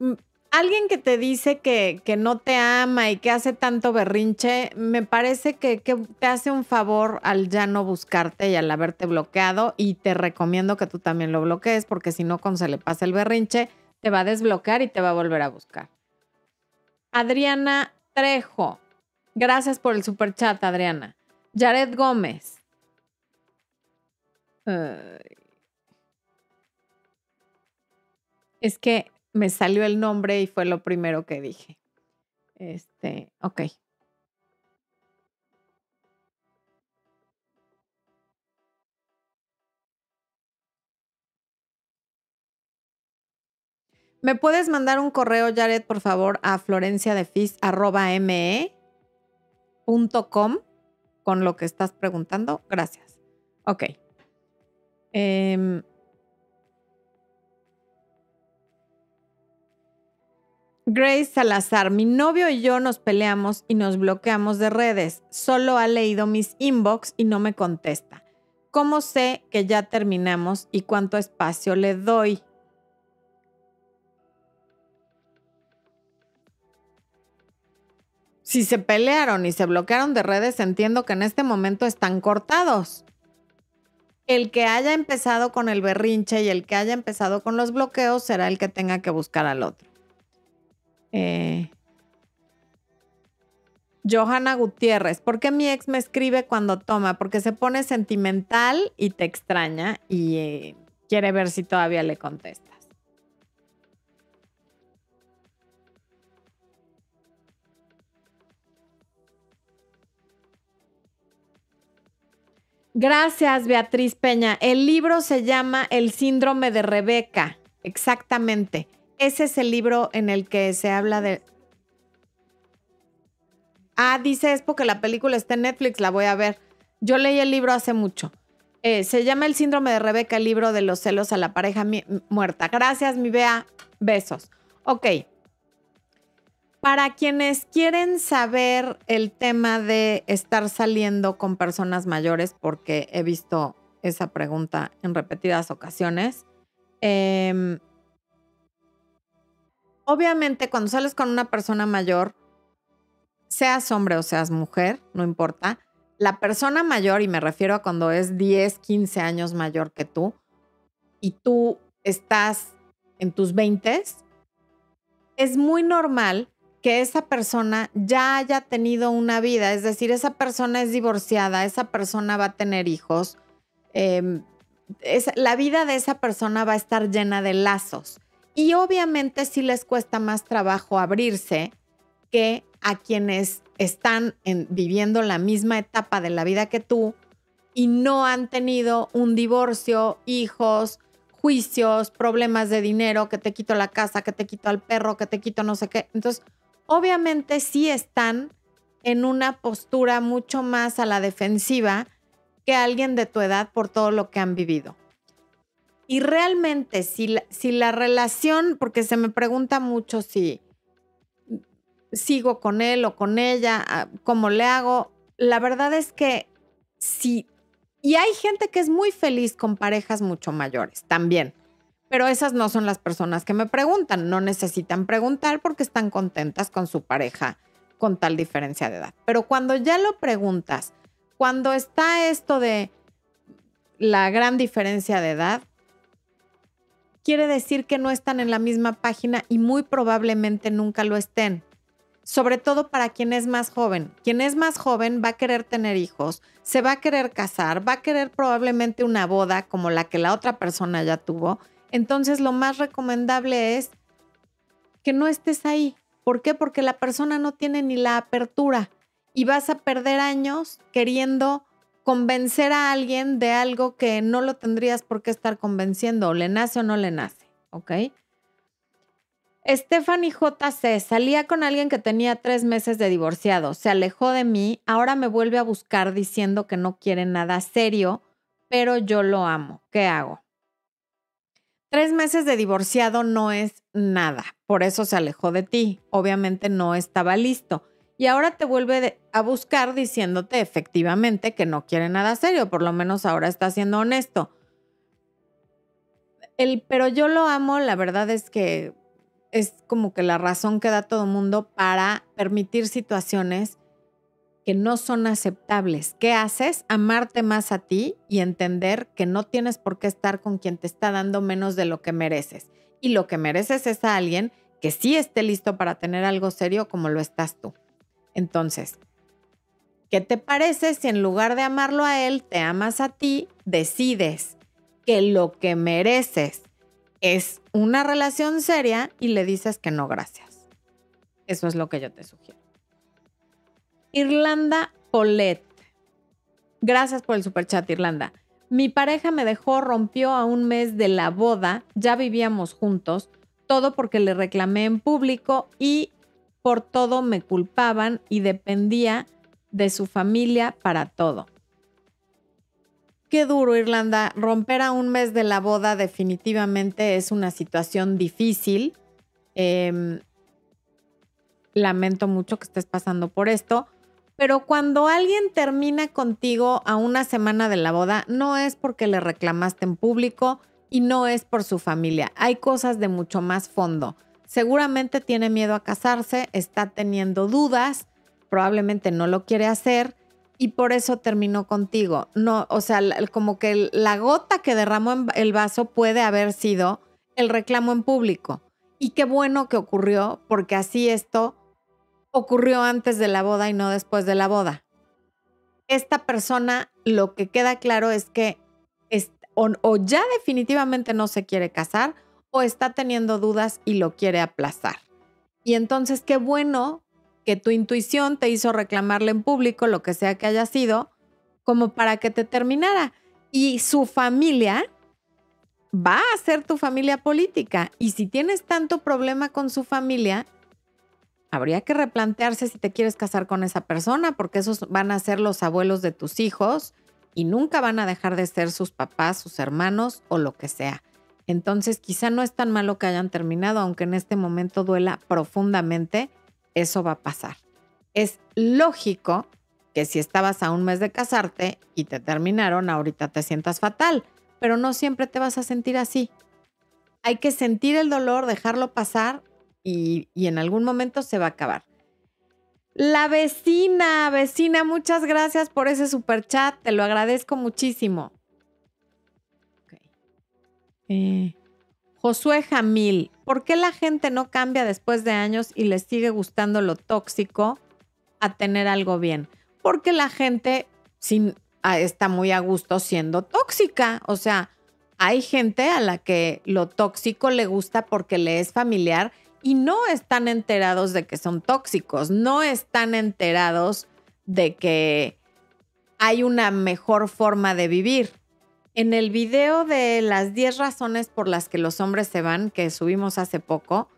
Mm, alguien que te dice que, no te ama y que hace tanto berrinche, me parece que, que, te hace un favor al ya no buscarte y al haberte bloqueado y te recomiendo que tú también lo bloquees porque si no, cuando se le pasa el berrinche, te va a desbloquear y te va a volver a buscar. Adriana Trejo, Gracias por el super chat, Adriana. Jared Gómez. Es que me salió el nombre y fue lo primero que dije. Este, ok. ¿Me puedes mandar un correo, Jared, por favor, a florenciadefis.me? .com con lo que estás preguntando. Gracias. Ok. Em, Grace Salazar, mi novio y yo nos peleamos y nos bloqueamos de redes. Solo ha leído mis inbox y no me contesta. ¿Cómo sé que ya terminamos y cuánto espacio le doy? Si se pelearon y se bloquearon de redes, entiendo que en este momento están cortados. El que haya empezado con el berrinche y el que haya empezado con los bloqueos será el que tenga que buscar al otro. Eh, Johanna Gutiérrez, ¿por qué mi ex me escribe cuando toma? Porque se pone sentimental y te extraña y eh, quiere ver si todavía le contesta. Gracias, Beatriz Peña. El libro se llama El síndrome de Rebeca. Exactamente. Ese es el libro en el que se habla de... Ah, dice es porque la película está en Netflix, la voy a ver. Yo leí el libro hace mucho. Eh, se llama El síndrome de Rebeca, el libro de los celos a la pareja muerta. Gracias, mi Bea. Besos. Ok. Para quienes quieren saber el tema de estar saliendo con personas mayores, porque he visto esa pregunta en repetidas ocasiones, em, obviamente cuando sales con una persona mayor, seas hombre o seas mujer, no importa, la persona mayor, y me refiero a cuando es 10, 15 años mayor que tú, y tú estás en tus 20, es muy normal que esa persona ya haya tenido una vida, es decir, esa persona es divorciada, esa persona va a tener hijos, em, la vida de esa persona va a estar llena de lazos. Y obviamente sí les cuesta más trabajo abrirse que a quienes están viviendo la misma etapa de la vida que tú y no han tenido un divorcio, hijos, juicios, problemas de dinero, que te quito la casa, que te quito al perro, que te quito no sé qué. Entonces, obviamente sí están en una postura mucho más a la defensiva que alguien de tu edad por todo lo que han vivido. Y realmente, si la, si la relación, porque se me pregunta mucho si sigo con él o con ella, ah, cómo le hago, la verdad es que sí. Y hay gente que es muy feliz con parejas mucho mayores también. Pero esas no son las personas que me preguntan. No necesitan preguntar porque están contentas con su pareja con tal diferencia de edad. Pero cuando ya lo preguntas, cuando está esto de la gran diferencia de edad, quiere decir que no están en la misma página y muy probablemente nunca lo estén. Sobre todo para quien es más joven. Quien es más joven va a querer tener hijos, se va a querer casar, va a querer probablemente una boda como la que la otra persona ya tuvo. Entonces lo más recomendable es que no estés ahí, ¿Por qué? Porque la persona no tiene ni la apertura y vas a perder años queriendo convencer a alguien de algo que no lo tendrías por qué estar convenciendo, o le nace o no le nace, ¿ok? Stephanie JC salía con alguien que tenía tres meses de divorciado, se alejó de mí, ahora me vuelve a buscar diciendo que no quiere nada serio, pero yo lo amo. ¿Qué hago? Tres meses de divorciado no es nada, por eso se alejó de ti. Obviamente no estaba listo. Y ahora te vuelve a buscar diciéndote efectivamente que no quiere nada serio, por lo menos ahora está siendo honesto. El pero yo lo amo, la verdad es que es como que la razón que da todo mundo para permitir situaciones que no son aceptables. ¿Qué haces? Amarte más a ti y entender que no tienes por qué estar con quien te está dando menos de lo que mereces. Y lo que mereces es a alguien que sí esté listo para tener algo serio como lo estás tú. Entonces, ¿qué te parece si en lugar de amarlo a él, te amas a ti, decides que lo que mereces es una relación seria y le dices que no, gracias? Eso es lo que yo te sugiero. Irlanda Polet. Gracias por el superchat, Irlanda. Mi pareja me dejó, rompió a un mes de la boda, ya vivíamos juntos, todo porque le reclamé en público y por todo me culpaban y dependía de su familia para todo. Qué duro, Irlanda. Romper a un mes de la boda definitivamente es una situación difícil. Em, lamento mucho que estés pasando por esto. Pero cuando alguien termina contigo a una semana de la boda, no es porque le reclamaste en público y no es por su familia. Hay cosas de mucho más fondo. Seguramente tiene miedo a casarse, está teniendo dudas, probablemente no lo quiere hacer y por eso terminó contigo. No, o sea, como que la gota que derramó el vaso puede haber sido el reclamo en público. Y qué bueno que ocurrió, porque así esto ocurrió antes de la boda y no después de la boda. Esta persona, lo que queda claro es que o, ya definitivamente no se quiere casar o está teniendo dudas y lo quiere aplazar. Y entonces qué bueno que tu intuición te hizo reclamarle en público lo que sea que haya sido, como para que te terminara. Y su familia va a ser tu familia política. Y si tienes tanto problema con su familia, habría que replantearse si te quieres casar con esa persona, porque esos van a ser los abuelos de tus hijos y nunca van a dejar de ser sus papás, sus hermanos o lo que sea. Entonces quizá no es tan malo que hayan terminado, aunque en este momento duela profundamente, eso va a pasar. Es lógico que si estabas a un mes de casarte y te terminaron, ahorita te sientas fatal, pero no siempre te vas a sentir así. Hay que sentir el dolor, dejarlo pasar y, en algún momento se va a acabar. La vecina, vecina, muchas gracias por ese super chat, te lo agradezco muchísimo. Eh, Josué Jamil, ¿por qué la gente no cambia después de años y les sigue gustando lo tóxico a tener algo bien? Porque la gente ah, está muy a gusto siendo tóxica. O sea, hay gente a la que lo tóxico le gusta porque le es familiar y no están enterados de que son tóxicos, no están enterados de que hay una mejor forma de vivir. En el video de las 10 razones por las que los hombres se van, que subimos hace poco,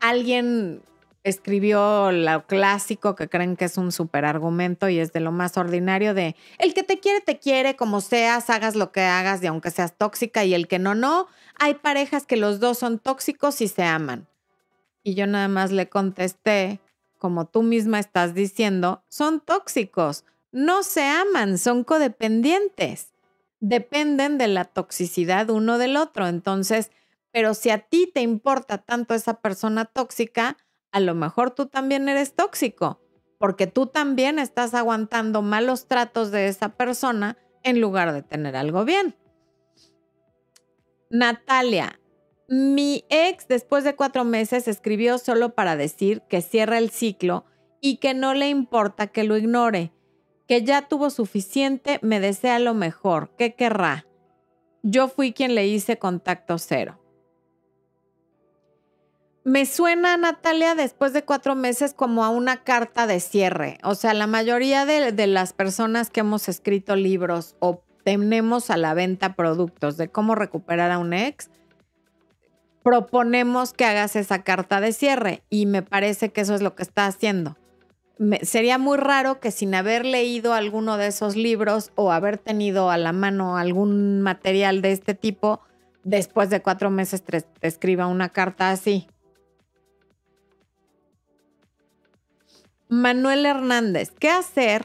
alguien escribió lo clásico que creen que es un argumento y es de lo más ordinario de el que te quiere, te quiere, como seas, hagas lo que hagas y aunque seas tóxica y el que no, no. Hay parejas que los dos son tóxicos y se aman. Y yo nada más le contesté, como tú misma estás diciendo, son tóxicos, no se aman, son codependientes. Dependen de la toxicidad uno del otro. Entonces, pero si a ti te importa tanto esa persona tóxica, a lo mejor tú también eres tóxico, porque tú también estás aguantando malos tratos de esa persona en lugar de tener algo bien. Natalia, mi ex después de cuatro meses escribió solo para decir que cierra el ciclo y que no le importa que lo ignore, que ya tuvo suficiente, me desea lo mejor, ¿qué querrá? Yo fui quien le hice contacto cero. Me suena, Natalia, después de cuatro meses como a una carta de cierre. O sea, la mayoría de, las personas que hemos escrito libros o tenemos a la venta productos de cómo recuperar a un ex, proponemos que hagas esa carta de cierre y me parece que eso es lo que está haciendo. sería muy raro que sin haber leído alguno de esos libros o haber tenido a la mano algún material de este tipo, después de cuatro meses te escriba una carta así. Manuel Hernández, ¿qué hacer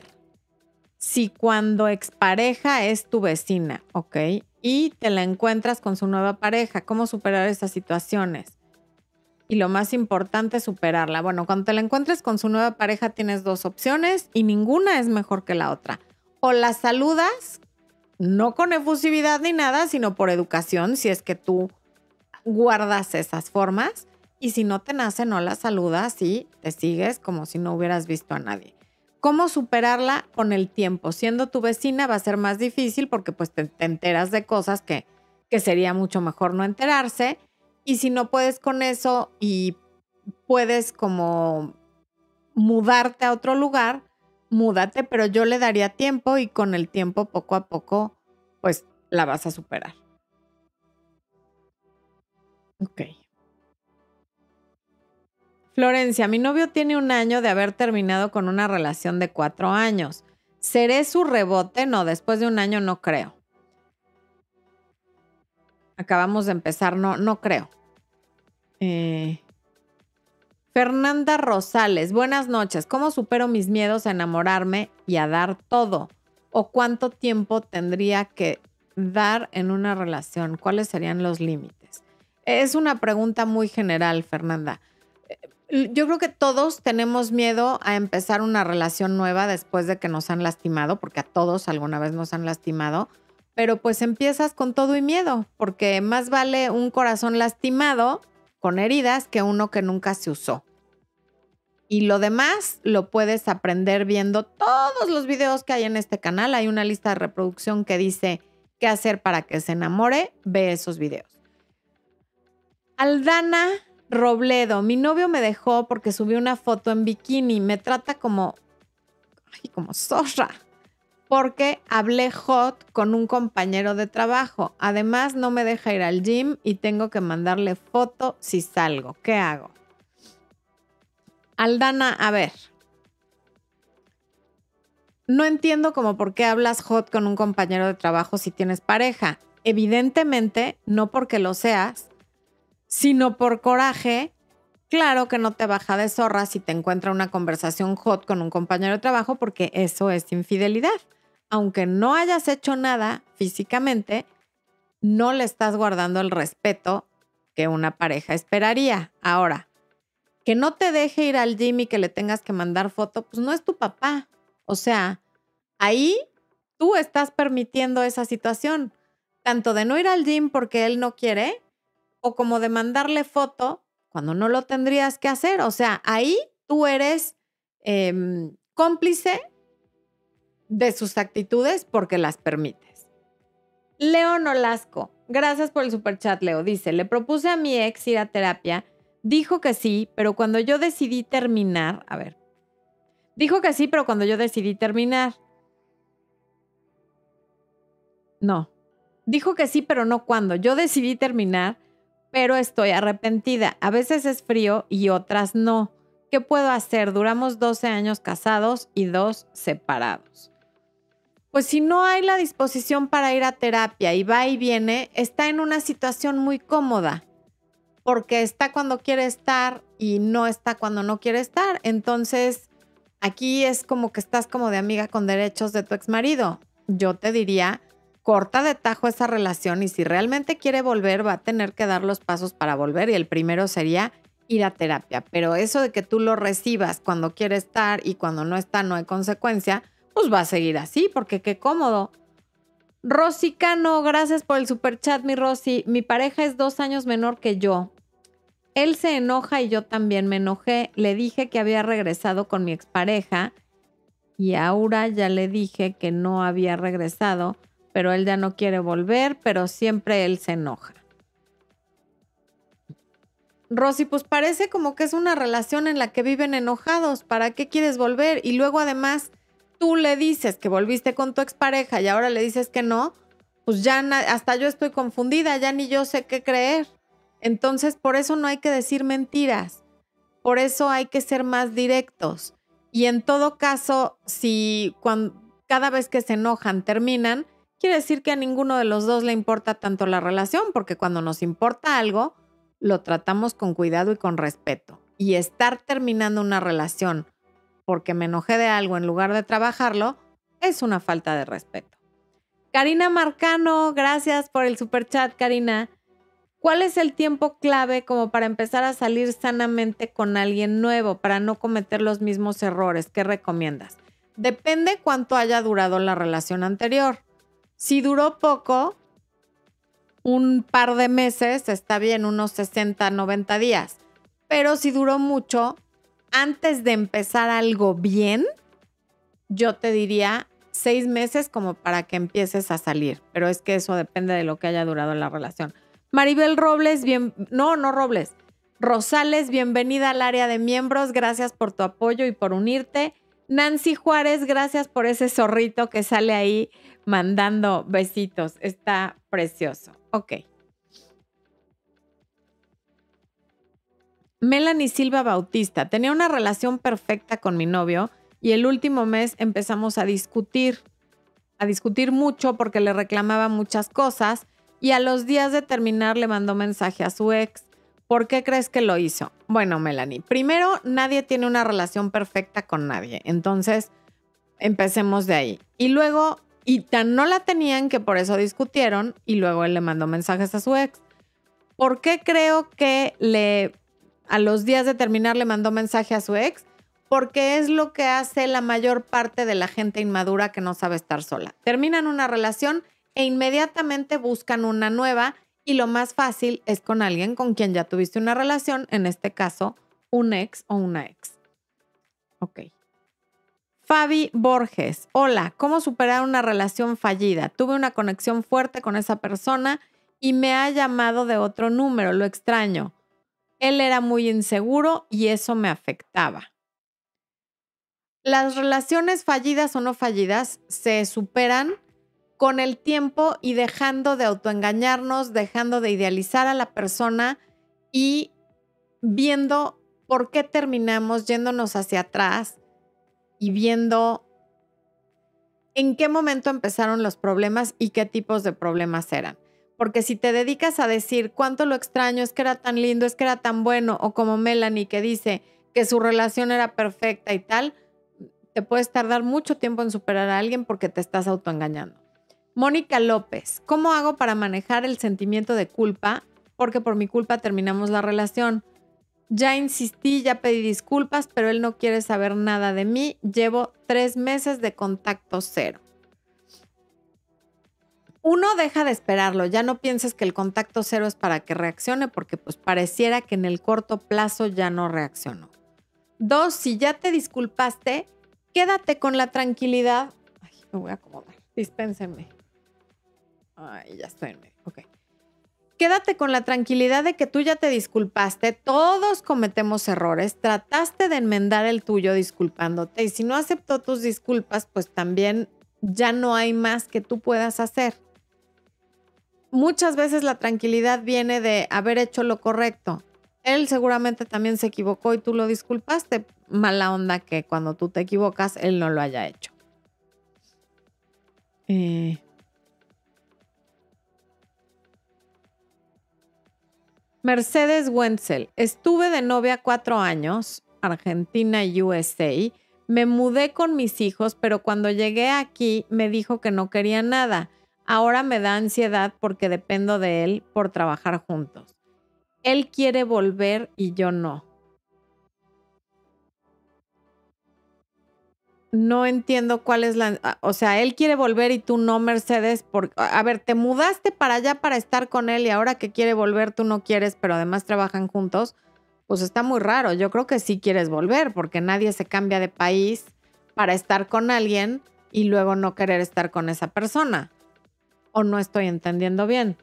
si cuando expareja es tu vecina, ok? Y te la encuentras con su nueva pareja, ¿cómo superar esas situaciones? Y lo más importante, superarla. Bueno, cuando te la encuentres con su nueva pareja tienes dos opciones y ninguna es mejor que la otra. O la saludas, no con efusividad ni nada, sino por educación, si es que tú guardas esas formas. Y si no te nace, no la saludas y te sigues como si no hubieras visto a nadie. ¿Cómo superarla con el tiempo? Siendo tu vecina va a ser más difícil porque pues te, enteras de cosas que, que sería mucho mejor no enterarse. Y si no puedes con eso y puedes como mudarte a otro lugar, múdate, pero yo le daría tiempo y con el tiempo poco a poco pues la vas a superar. Ok. Florencia, mi novio tiene un año de haber terminado con una relación de cuatro años. ¿Seré su rebote? No, después de un año no creo. Acabamos de empezar, no, no creo. Eh, Fernanda Rosales, buenas noches. ¿Cómo supero mis miedos a enamorarme y a dar todo? ¿O cuánto tiempo tendría que dar en una relación? ¿Cuáles serían los límites? Es una pregunta muy general, Fernanda yo creo que todos tenemos miedo a empezar una relación nueva después de que nos han lastimado, porque a todos alguna vez nos han lastimado, pero pues empiezas con todo y miedo, porque más vale un corazón lastimado con heridas que uno que nunca se usó. Y lo demás lo puedes aprender viendo todos los videos que hay en este canal. Hay una lista de reproducción que dice qué hacer para que se enamore. Ve esos videos. Aldana Robledo, mi novio me dejó porque subí una foto en bikini. Me trata como, ay, como zorra. Porque hablé hot con un compañero de trabajo. Además, no me deja ir al gym y tengo que mandarle foto si salgo. ¿Qué hago? Aldana, a ver. No entiendo como por qué hablas hot con un compañero de trabajo si tienes pareja. Evidentemente, no porque lo seas, sino por coraje, claro que no te baja de zorra si te encuentra una conversación hot con un compañero de trabajo porque eso es infidelidad. Aunque no hayas hecho nada físicamente, no le estás guardando el respeto que una pareja esperaría. Ahora, que no te deje ir al gym y que le tengas que mandar foto, pues no es tu papá. O sea, ahí tú estás permitiendo esa situación, tanto de no ir al gym porque él no quiere, o como de mandarle foto cuando no lo tendrías que hacer. O sea, ahí tú eres em, cómplice de sus actitudes porque las permites. León Olasco, gracias por el superchat, Leo. Dice, le propuse a mi ex ir a terapia, dijo que sí, pero cuando yo decidí terminar, a ver, dijo que sí, pero cuando yo decidí terminar, no, dijo que sí, pero no cuando. Yo decidí terminar, pero estoy arrepentida. A veces es frío y otras no. ¿Qué puedo hacer? Duramos 12 años casados y dos separados. Pues si no hay la disposición para ir a terapia y va y viene, está en una situación muy cómoda, porque está cuando quiere estar y no está cuando no quiere estar. Entonces, aquí es como que estás como de amiga con derechos de tu ex marido. Yo te diría, corta de tajo esa relación y si realmente quiere volver, va a tener que dar los pasos para volver y el primero sería ir a terapia. Pero eso de que tú lo recibas cuando quiere estar y cuando no está no hay consecuencia, pues va a seguir así, porque qué cómodo. Rosy Cano, gracias por el super chat, mi Rosy. Mi pareja es dos años menor que yo. Él se enoja y yo también me enojé. Le dije que había regresado con mi expareja y ahora ya le dije que no había regresado, pero él ya no quiere volver, pero siempre él se enoja. Rosy, pues parece como que es una relación en la que viven enojados. ¿Para qué quieres volver? Y luego además tú le dices que volviste con tu expareja y ahora le dices que no, pues ya hasta yo estoy confundida, ya ni yo sé qué creer. Entonces, por eso no hay que decir mentiras. Por eso hay que ser más directos. Y en todo caso, si cada vez que se enojan terminan, quiere decir que a ninguno de los dos le importa tanto la relación, porque cuando nos importa algo, lo tratamos con cuidado y con respeto. Y estar terminando una relación porque me enojé de algo en lugar de trabajarlo, es una falta de respeto. Karina Marcano, gracias por el super chat, Karina. ¿Cuál es el tiempo clave como para empezar a salir sanamente con alguien nuevo, para no cometer los mismos errores? ¿Qué recomiendas? Depende cuánto haya durado la relación anterior. Si duró poco, un par de meses, está bien, unos 60, 90 días. Pero si duró mucho, antes de empezar algo bien, yo te diría seis meses como para que empieces a salir, pero es que eso depende de lo que haya durado la relación. Maribel Robles, bien, no, no Robles, Rosales, bienvenida al área de miembros, gracias por tu apoyo y por unirte. Nancy Juárez, gracias por ese zorrito que sale ahí mandando besitos, está precioso. Ok. Melanie Silva Bautista. Tenía una relación perfecta con mi novio y el último mes empezamos a discutir, a discutir mucho porque le reclamaba muchas cosas y a los días de terminar le mandó mensaje a su ex. ¿Por qué crees que lo hizo? Bueno, Melanie, primero, nadie tiene una relación perfecta con nadie, entonces empecemos de ahí. Y luego, y tan no la tenían que por eso discutieron y luego él le mandó mensajes a su ex. ¿Por qué creo que le a los días de terminar le mandó mensaje a su ex, porque es lo que hace la mayor parte de la gente inmadura que no sabe estar sola. Terminan una relación e inmediatamente buscan una nueva y lo más fácil es con alguien con quien ya tuviste una relación, en este caso, un ex o una ex. Ok. Fabi Borges, hola, ¿cómo superar una relación fallida? Tuve una conexión fuerte con esa persona y me ha llamado de otro número, lo extraño. Él era muy inseguro y eso me afectaba. Las relaciones fallidas o no fallidas se superan con el tiempo y dejando de autoengañarnos, dejando de idealizar a la persona y viendo por qué terminamos yéndonos hacia atrás y viendo en qué momento empezaron los problemas y qué tipos de problemas eran. Porque si te dedicas a decir cuánto lo extraño, es que era tan lindo, es que era tan bueno, o como Melanie que dice que su relación era perfecta y tal, te puedes tardar mucho tiempo en superar a alguien porque te estás autoengañando. Mónica López, ¿cómo hago para manejar el sentimiento de culpa? Porque por mi culpa terminamos la relación. Ya insistí, ya pedí disculpas, pero él no quiere saber nada de mí. Llevo tres meses de contacto cero uno deja de esperarlo, ya no pienses que el contacto cero es para que reaccione porque pues pareciera que en el corto plazo ya no reaccionó. Dos, si ya te disculpaste, quédate con la tranquilidad. Ay, me voy a acomodar, dispénsenme. Ay, ya estoy en medio, ok. Quédate con la tranquilidad de que tú ya te disculpaste, todos cometemos errores, trataste de enmendar el tuyo disculpándote y si no aceptó tus disculpas, pues también ya no hay más que tú puedas hacer muchas veces la tranquilidad viene de haber hecho lo correcto. Él seguramente también se equivocó y tú lo disculpaste. Mala onda que cuando tú te equivocas, él no lo haya hecho. Eh. Mercedes Wenzel. Estuve de novia cuatro años, Argentina USA. Me mudé con mis hijos, pero cuando llegué aquí me dijo que no quería nada. Ahora me da ansiedad porque dependo de él por trabajar juntos. Él quiere volver y yo no. No entiendo cuál es la... Ah, o sea, él quiere volver y tú no, Mercedes. Por, a ver, te mudaste para allá para estar con él y ahora que quiere volver tú no quieres, pero además trabajan juntos. Pues está muy raro. Yo creo que sí quieres volver porque nadie se cambia de país para estar con alguien y luego no querer estar con esa persona. ¿O no estoy entendiendo bien?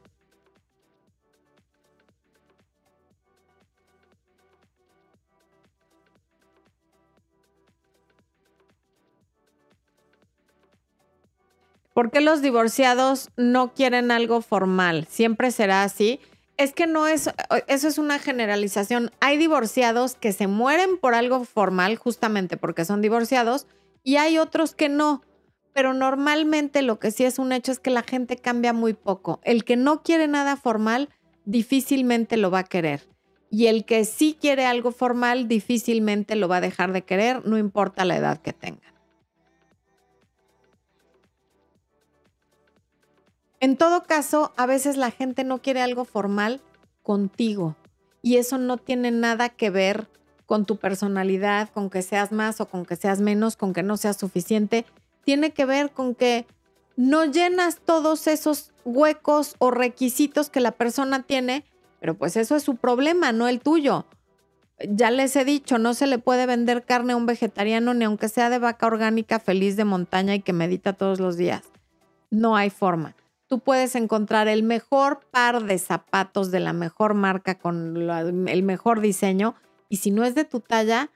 ¿Por qué los divorciados no quieren algo formal? ¿Siempre será así? Es que no es, eso es una generalización. Hay divorciados que se mueren por algo formal justamente porque son divorciados y hay otros que no. Pero normalmente lo que sí es un hecho es que la gente cambia muy poco. El que no quiere nada formal difícilmente lo va a querer. Y el que sí quiere algo formal difícilmente lo va a dejar de querer, no importa la edad que tenga. En todo caso, a veces la gente no quiere algo formal contigo y eso no tiene nada que ver con tu personalidad, con que seas más o con que seas menos, con que no seas suficiente. Tiene que ver con que no llenas todos esos huecos o requisitos que la persona tiene, pero pues eso es su problema, no el tuyo. Ya les he dicho, no se le puede vender carne a un vegetariano ni aunque sea de vaca orgánica feliz de montaña y que medita todos los días. No hay forma tú puedes encontrar el mejor par de zapatos de la mejor marca con el mejor diseño y si no es de tu talla,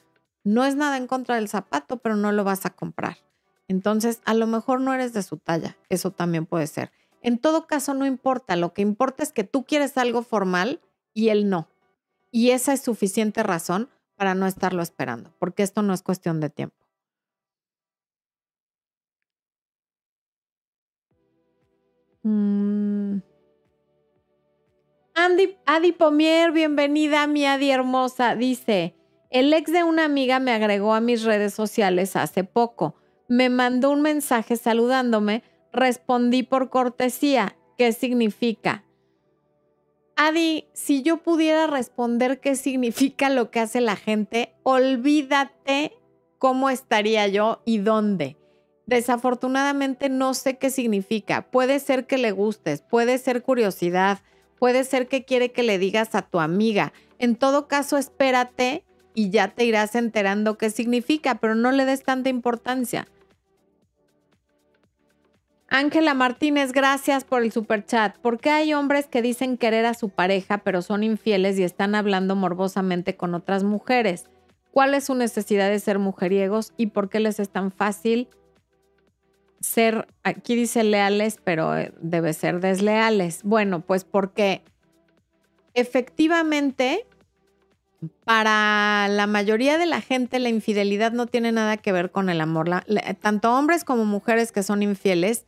no es nada en contra del zapato, pero no lo vas a comprar. Entonces, a lo mejor no eres de su talla, eso también puede ser. En todo caso, no importa, lo que importa es que tú quieres algo formal y él no. Y esa es suficiente razón para no estarlo esperando, porque esto no es cuestión de tiempo. Mm. Andy, Adi Pomier, bienvenida, mi Adi hermosa. Dice, el ex de una amiga me agregó a mis redes sociales hace poco. Me mandó un mensaje saludándome. Respondí por cortesía. ¿Qué significa? Adi, si yo pudiera responder qué significa lo que hace la gente, olvídate cómo estaría yo y dónde. Desafortunadamente no sé qué significa. Puede ser que le gustes, puede ser curiosidad, puede ser que quiere que le digas a tu amiga. En todo caso, espérate y ya te irás enterando qué significa, pero no le des tanta importancia. Ángela Martínez, gracias por el super chat. ¿Por qué hay hombres que dicen querer a su pareja, pero son infieles y están hablando morbosamente con otras mujeres? ¿Cuál es su necesidad de ser mujeriegos y por qué les es tan fácil ser, aquí dice leales, pero eh, debe ser desleales. Bueno, pues porque efectivamente para la mayoría de la gente la infidelidad no tiene nada que ver con el amor. tanto hombres como mujeres que son infieles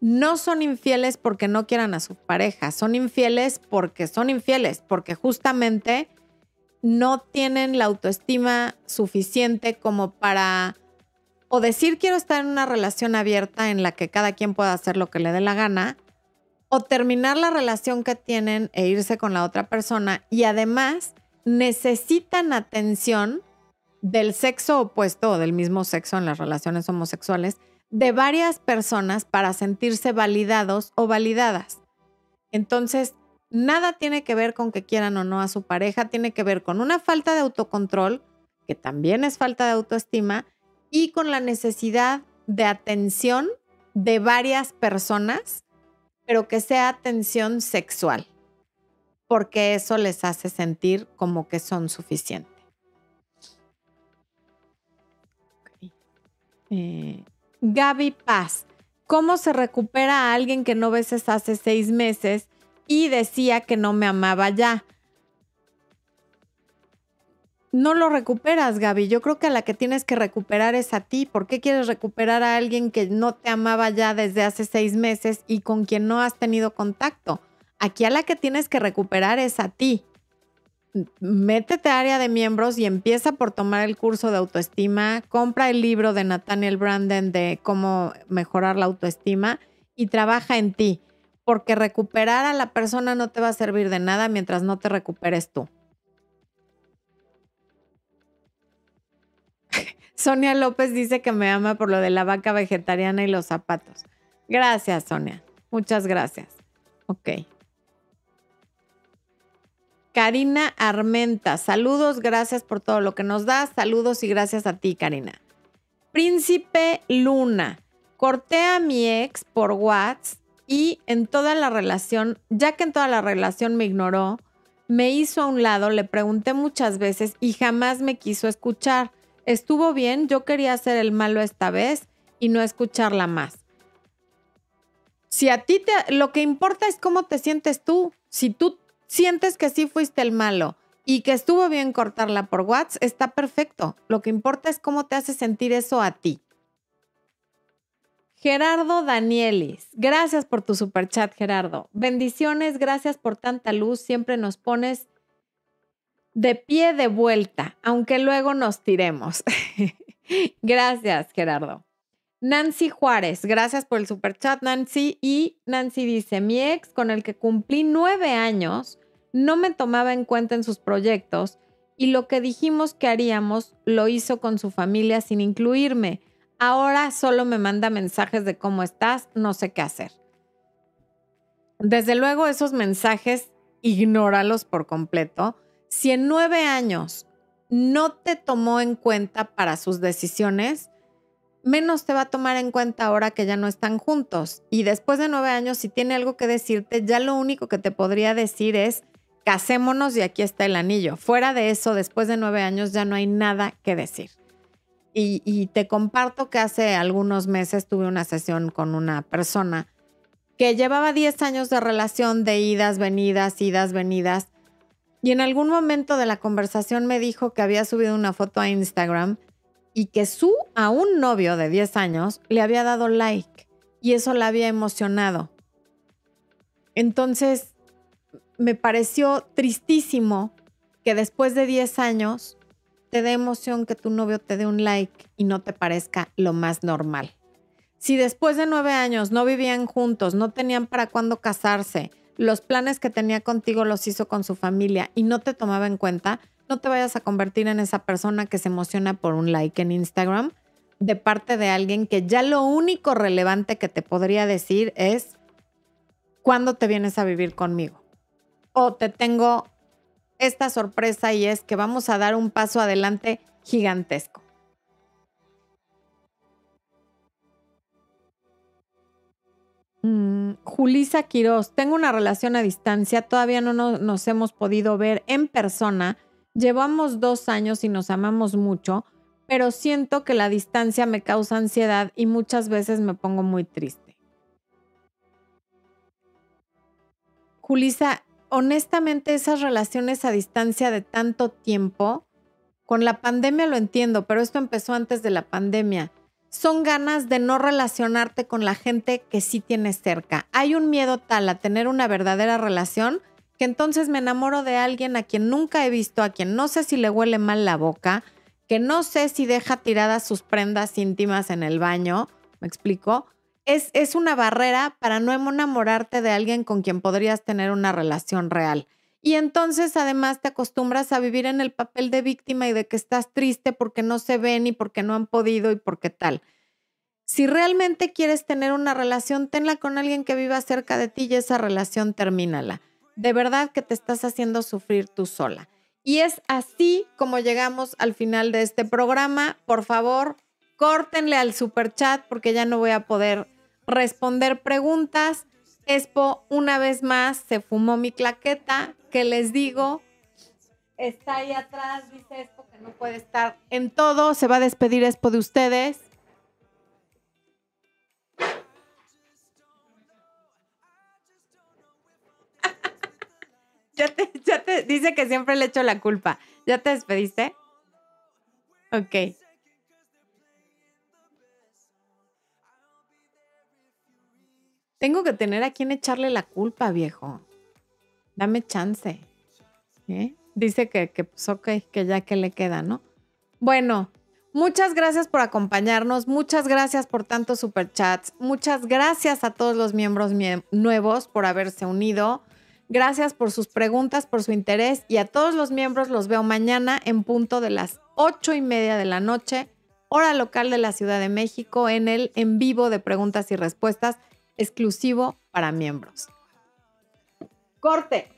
no son infieles porque no quieran a su pareja, son infieles porque son infieles, porque justamente no tienen la autoestima suficiente como para o decir quiero estar en una relación abierta en la que cada quien pueda hacer lo que le dé la gana, o terminar la relación que tienen e irse con la otra persona y además necesitan atención del sexo opuesto o del mismo sexo en las relaciones homosexuales de varias personas para sentirse validados o validadas. Entonces, nada tiene que ver con que quieran o no a su pareja, tiene que ver con una falta de autocontrol, que también es falta de autoestima, y con la necesidad de atención de varias personas, pero que sea atención sexual, porque eso les hace sentir como que son suficientes. Eh, Gaby Paz, ¿cómo se recupera a alguien que no ves hace seis meses y decía que no me amaba ya? No lo recuperas, Gaby. Yo creo que a la que tienes que recuperar es a ti. ¿Por qué quieres recuperar a alguien que no te amaba ya desde hace seis meses y con quien no has tenido contacto? Aquí a la que tienes que recuperar es a ti. Métete a área de miembros y empieza por tomar el curso de autoestima. Compra el libro de Nathaniel Branden de cómo mejorar la autoestima y trabaja en ti. Porque recuperar a la persona no te va a servir de nada mientras no te recuperes tú. Sonia López dice que me ama por lo de la vaca vegetariana y los zapatos. Gracias, Sonia. Muchas gracias. Ok. Karina Armenta, saludos, gracias por todo lo que nos das. Saludos y gracias a ti, Karina. Príncipe Luna, corté a mi ex por WhatsApp y en toda la relación, ya que en toda la relación me ignoró, me hizo a un lado, le pregunté muchas veces y jamás me quiso escuchar estuvo bien, yo quería hacer el malo esta vez y no escucharla más. Si a ti te, lo que importa es cómo te sientes tú. Si tú sientes que sí fuiste el malo y que estuvo bien cortarla por WhatsApp, está perfecto. Lo que importa es cómo te hace sentir eso a ti. Gerardo Danielis, gracias por tu super chat, Gerardo. Bendiciones, gracias por tanta luz. Siempre nos pones de pie de vuelta, aunque luego nos tiremos. gracias, Gerardo. Nancy Juárez, gracias por el super chat, Nancy. Y Nancy dice: Mi ex, con el que cumplí nueve años, no me tomaba en cuenta en sus proyectos y lo que dijimos que haríamos lo hizo con su familia sin incluirme. Ahora solo me manda mensajes de cómo estás, no sé qué hacer. Desde luego, esos mensajes, ignóralos por completo si en nueve años no te tomó en cuenta para sus decisiones, menos te va a tomar en cuenta ahora que ya no están juntos. Y después de nueve años, si tiene algo que decirte, ya lo único que te podría decir es, casémonos y aquí está el anillo. Fuera de eso, después de nueve años ya no hay nada que decir. Y, y te comparto que hace algunos meses tuve una sesión con una persona que llevaba 10 años de relación de idas, venidas, idas, venidas y en algún momento de la conversación me dijo que había subido una foto a Instagram y que su a un novio de 10 años le había dado like y eso la había emocionado. Entonces, me pareció tristísimo que después de 10 años te dé emoción que tu novio te dé un like y no te parezca lo más normal. Si después de 9 años no vivían juntos, no tenían para cuándo casarse, los planes que tenía contigo los hizo con su familia y no te tomaba en cuenta, no te vayas a convertir en esa persona que se emociona por un like en Instagram de parte de alguien que ya lo único relevante que te podría decir es cuándo te vienes a vivir conmigo. O te tengo esta sorpresa y es que vamos a dar un paso adelante gigantesco. Mm, Julisa Quiroz, tengo una relación a distancia, todavía no nos hemos podido ver en persona, llevamos dos años y nos amamos mucho, pero siento que la distancia me causa ansiedad y muchas veces me pongo muy triste. Julisa, honestamente esas relaciones a distancia de tanto tiempo, con la pandemia lo entiendo, pero esto empezó antes de la pandemia son ganas de no relacionarte con la gente que sí tienes cerca. Hay un miedo tal a tener una verdadera relación que entonces me enamoro de alguien a quien nunca he visto, a quien no sé si le huele mal la boca, que no sé si deja tiradas sus prendas íntimas en el baño, ¿me explico? Es, es una barrera para no enamorarte de alguien con quien podrías tener una relación real. Y entonces además te acostumbras a vivir en el papel de víctima y de que estás triste porque no se ven y porque no han podido y porque tal. Si realmente quieres tener una relación, tenla con alguien que viva cerca de ti y esa relación termínala. De verdad que te estás haciendo sufrir tú sola. Y es así como llegamos al final de este programa. Por favor, córtenle al super chat porque ya no voy a poder responder preguntas. Expo, una vez más, se fumó mi claqueta que les digo, está ahí atrás, dice Expo que no puede estar en todo, se va a despedir Expo de ustedes. ya, te, ya te dice que siempre le echo la culpa. ¿Ya te despediste? Ok. Tengo que tener a quien echarle la culpa, viejo. Dame chance. ¿Eh? Dice que, que, pues ok, que ya que le queda, ¿no? Bueno, muchas gracias por acompañarnos, muchas gracias por tantos superchats, muchas gracias a todos los miembros nuevos por haberse unido. Gracias por sus preguntas, por su interés y a todos los miembros los veo mañana en punto de las ocho y media de la noche, hora local de la Ciudad de México, en el en vivo de preguntas y respuestas exclusivo para miembros. Corte.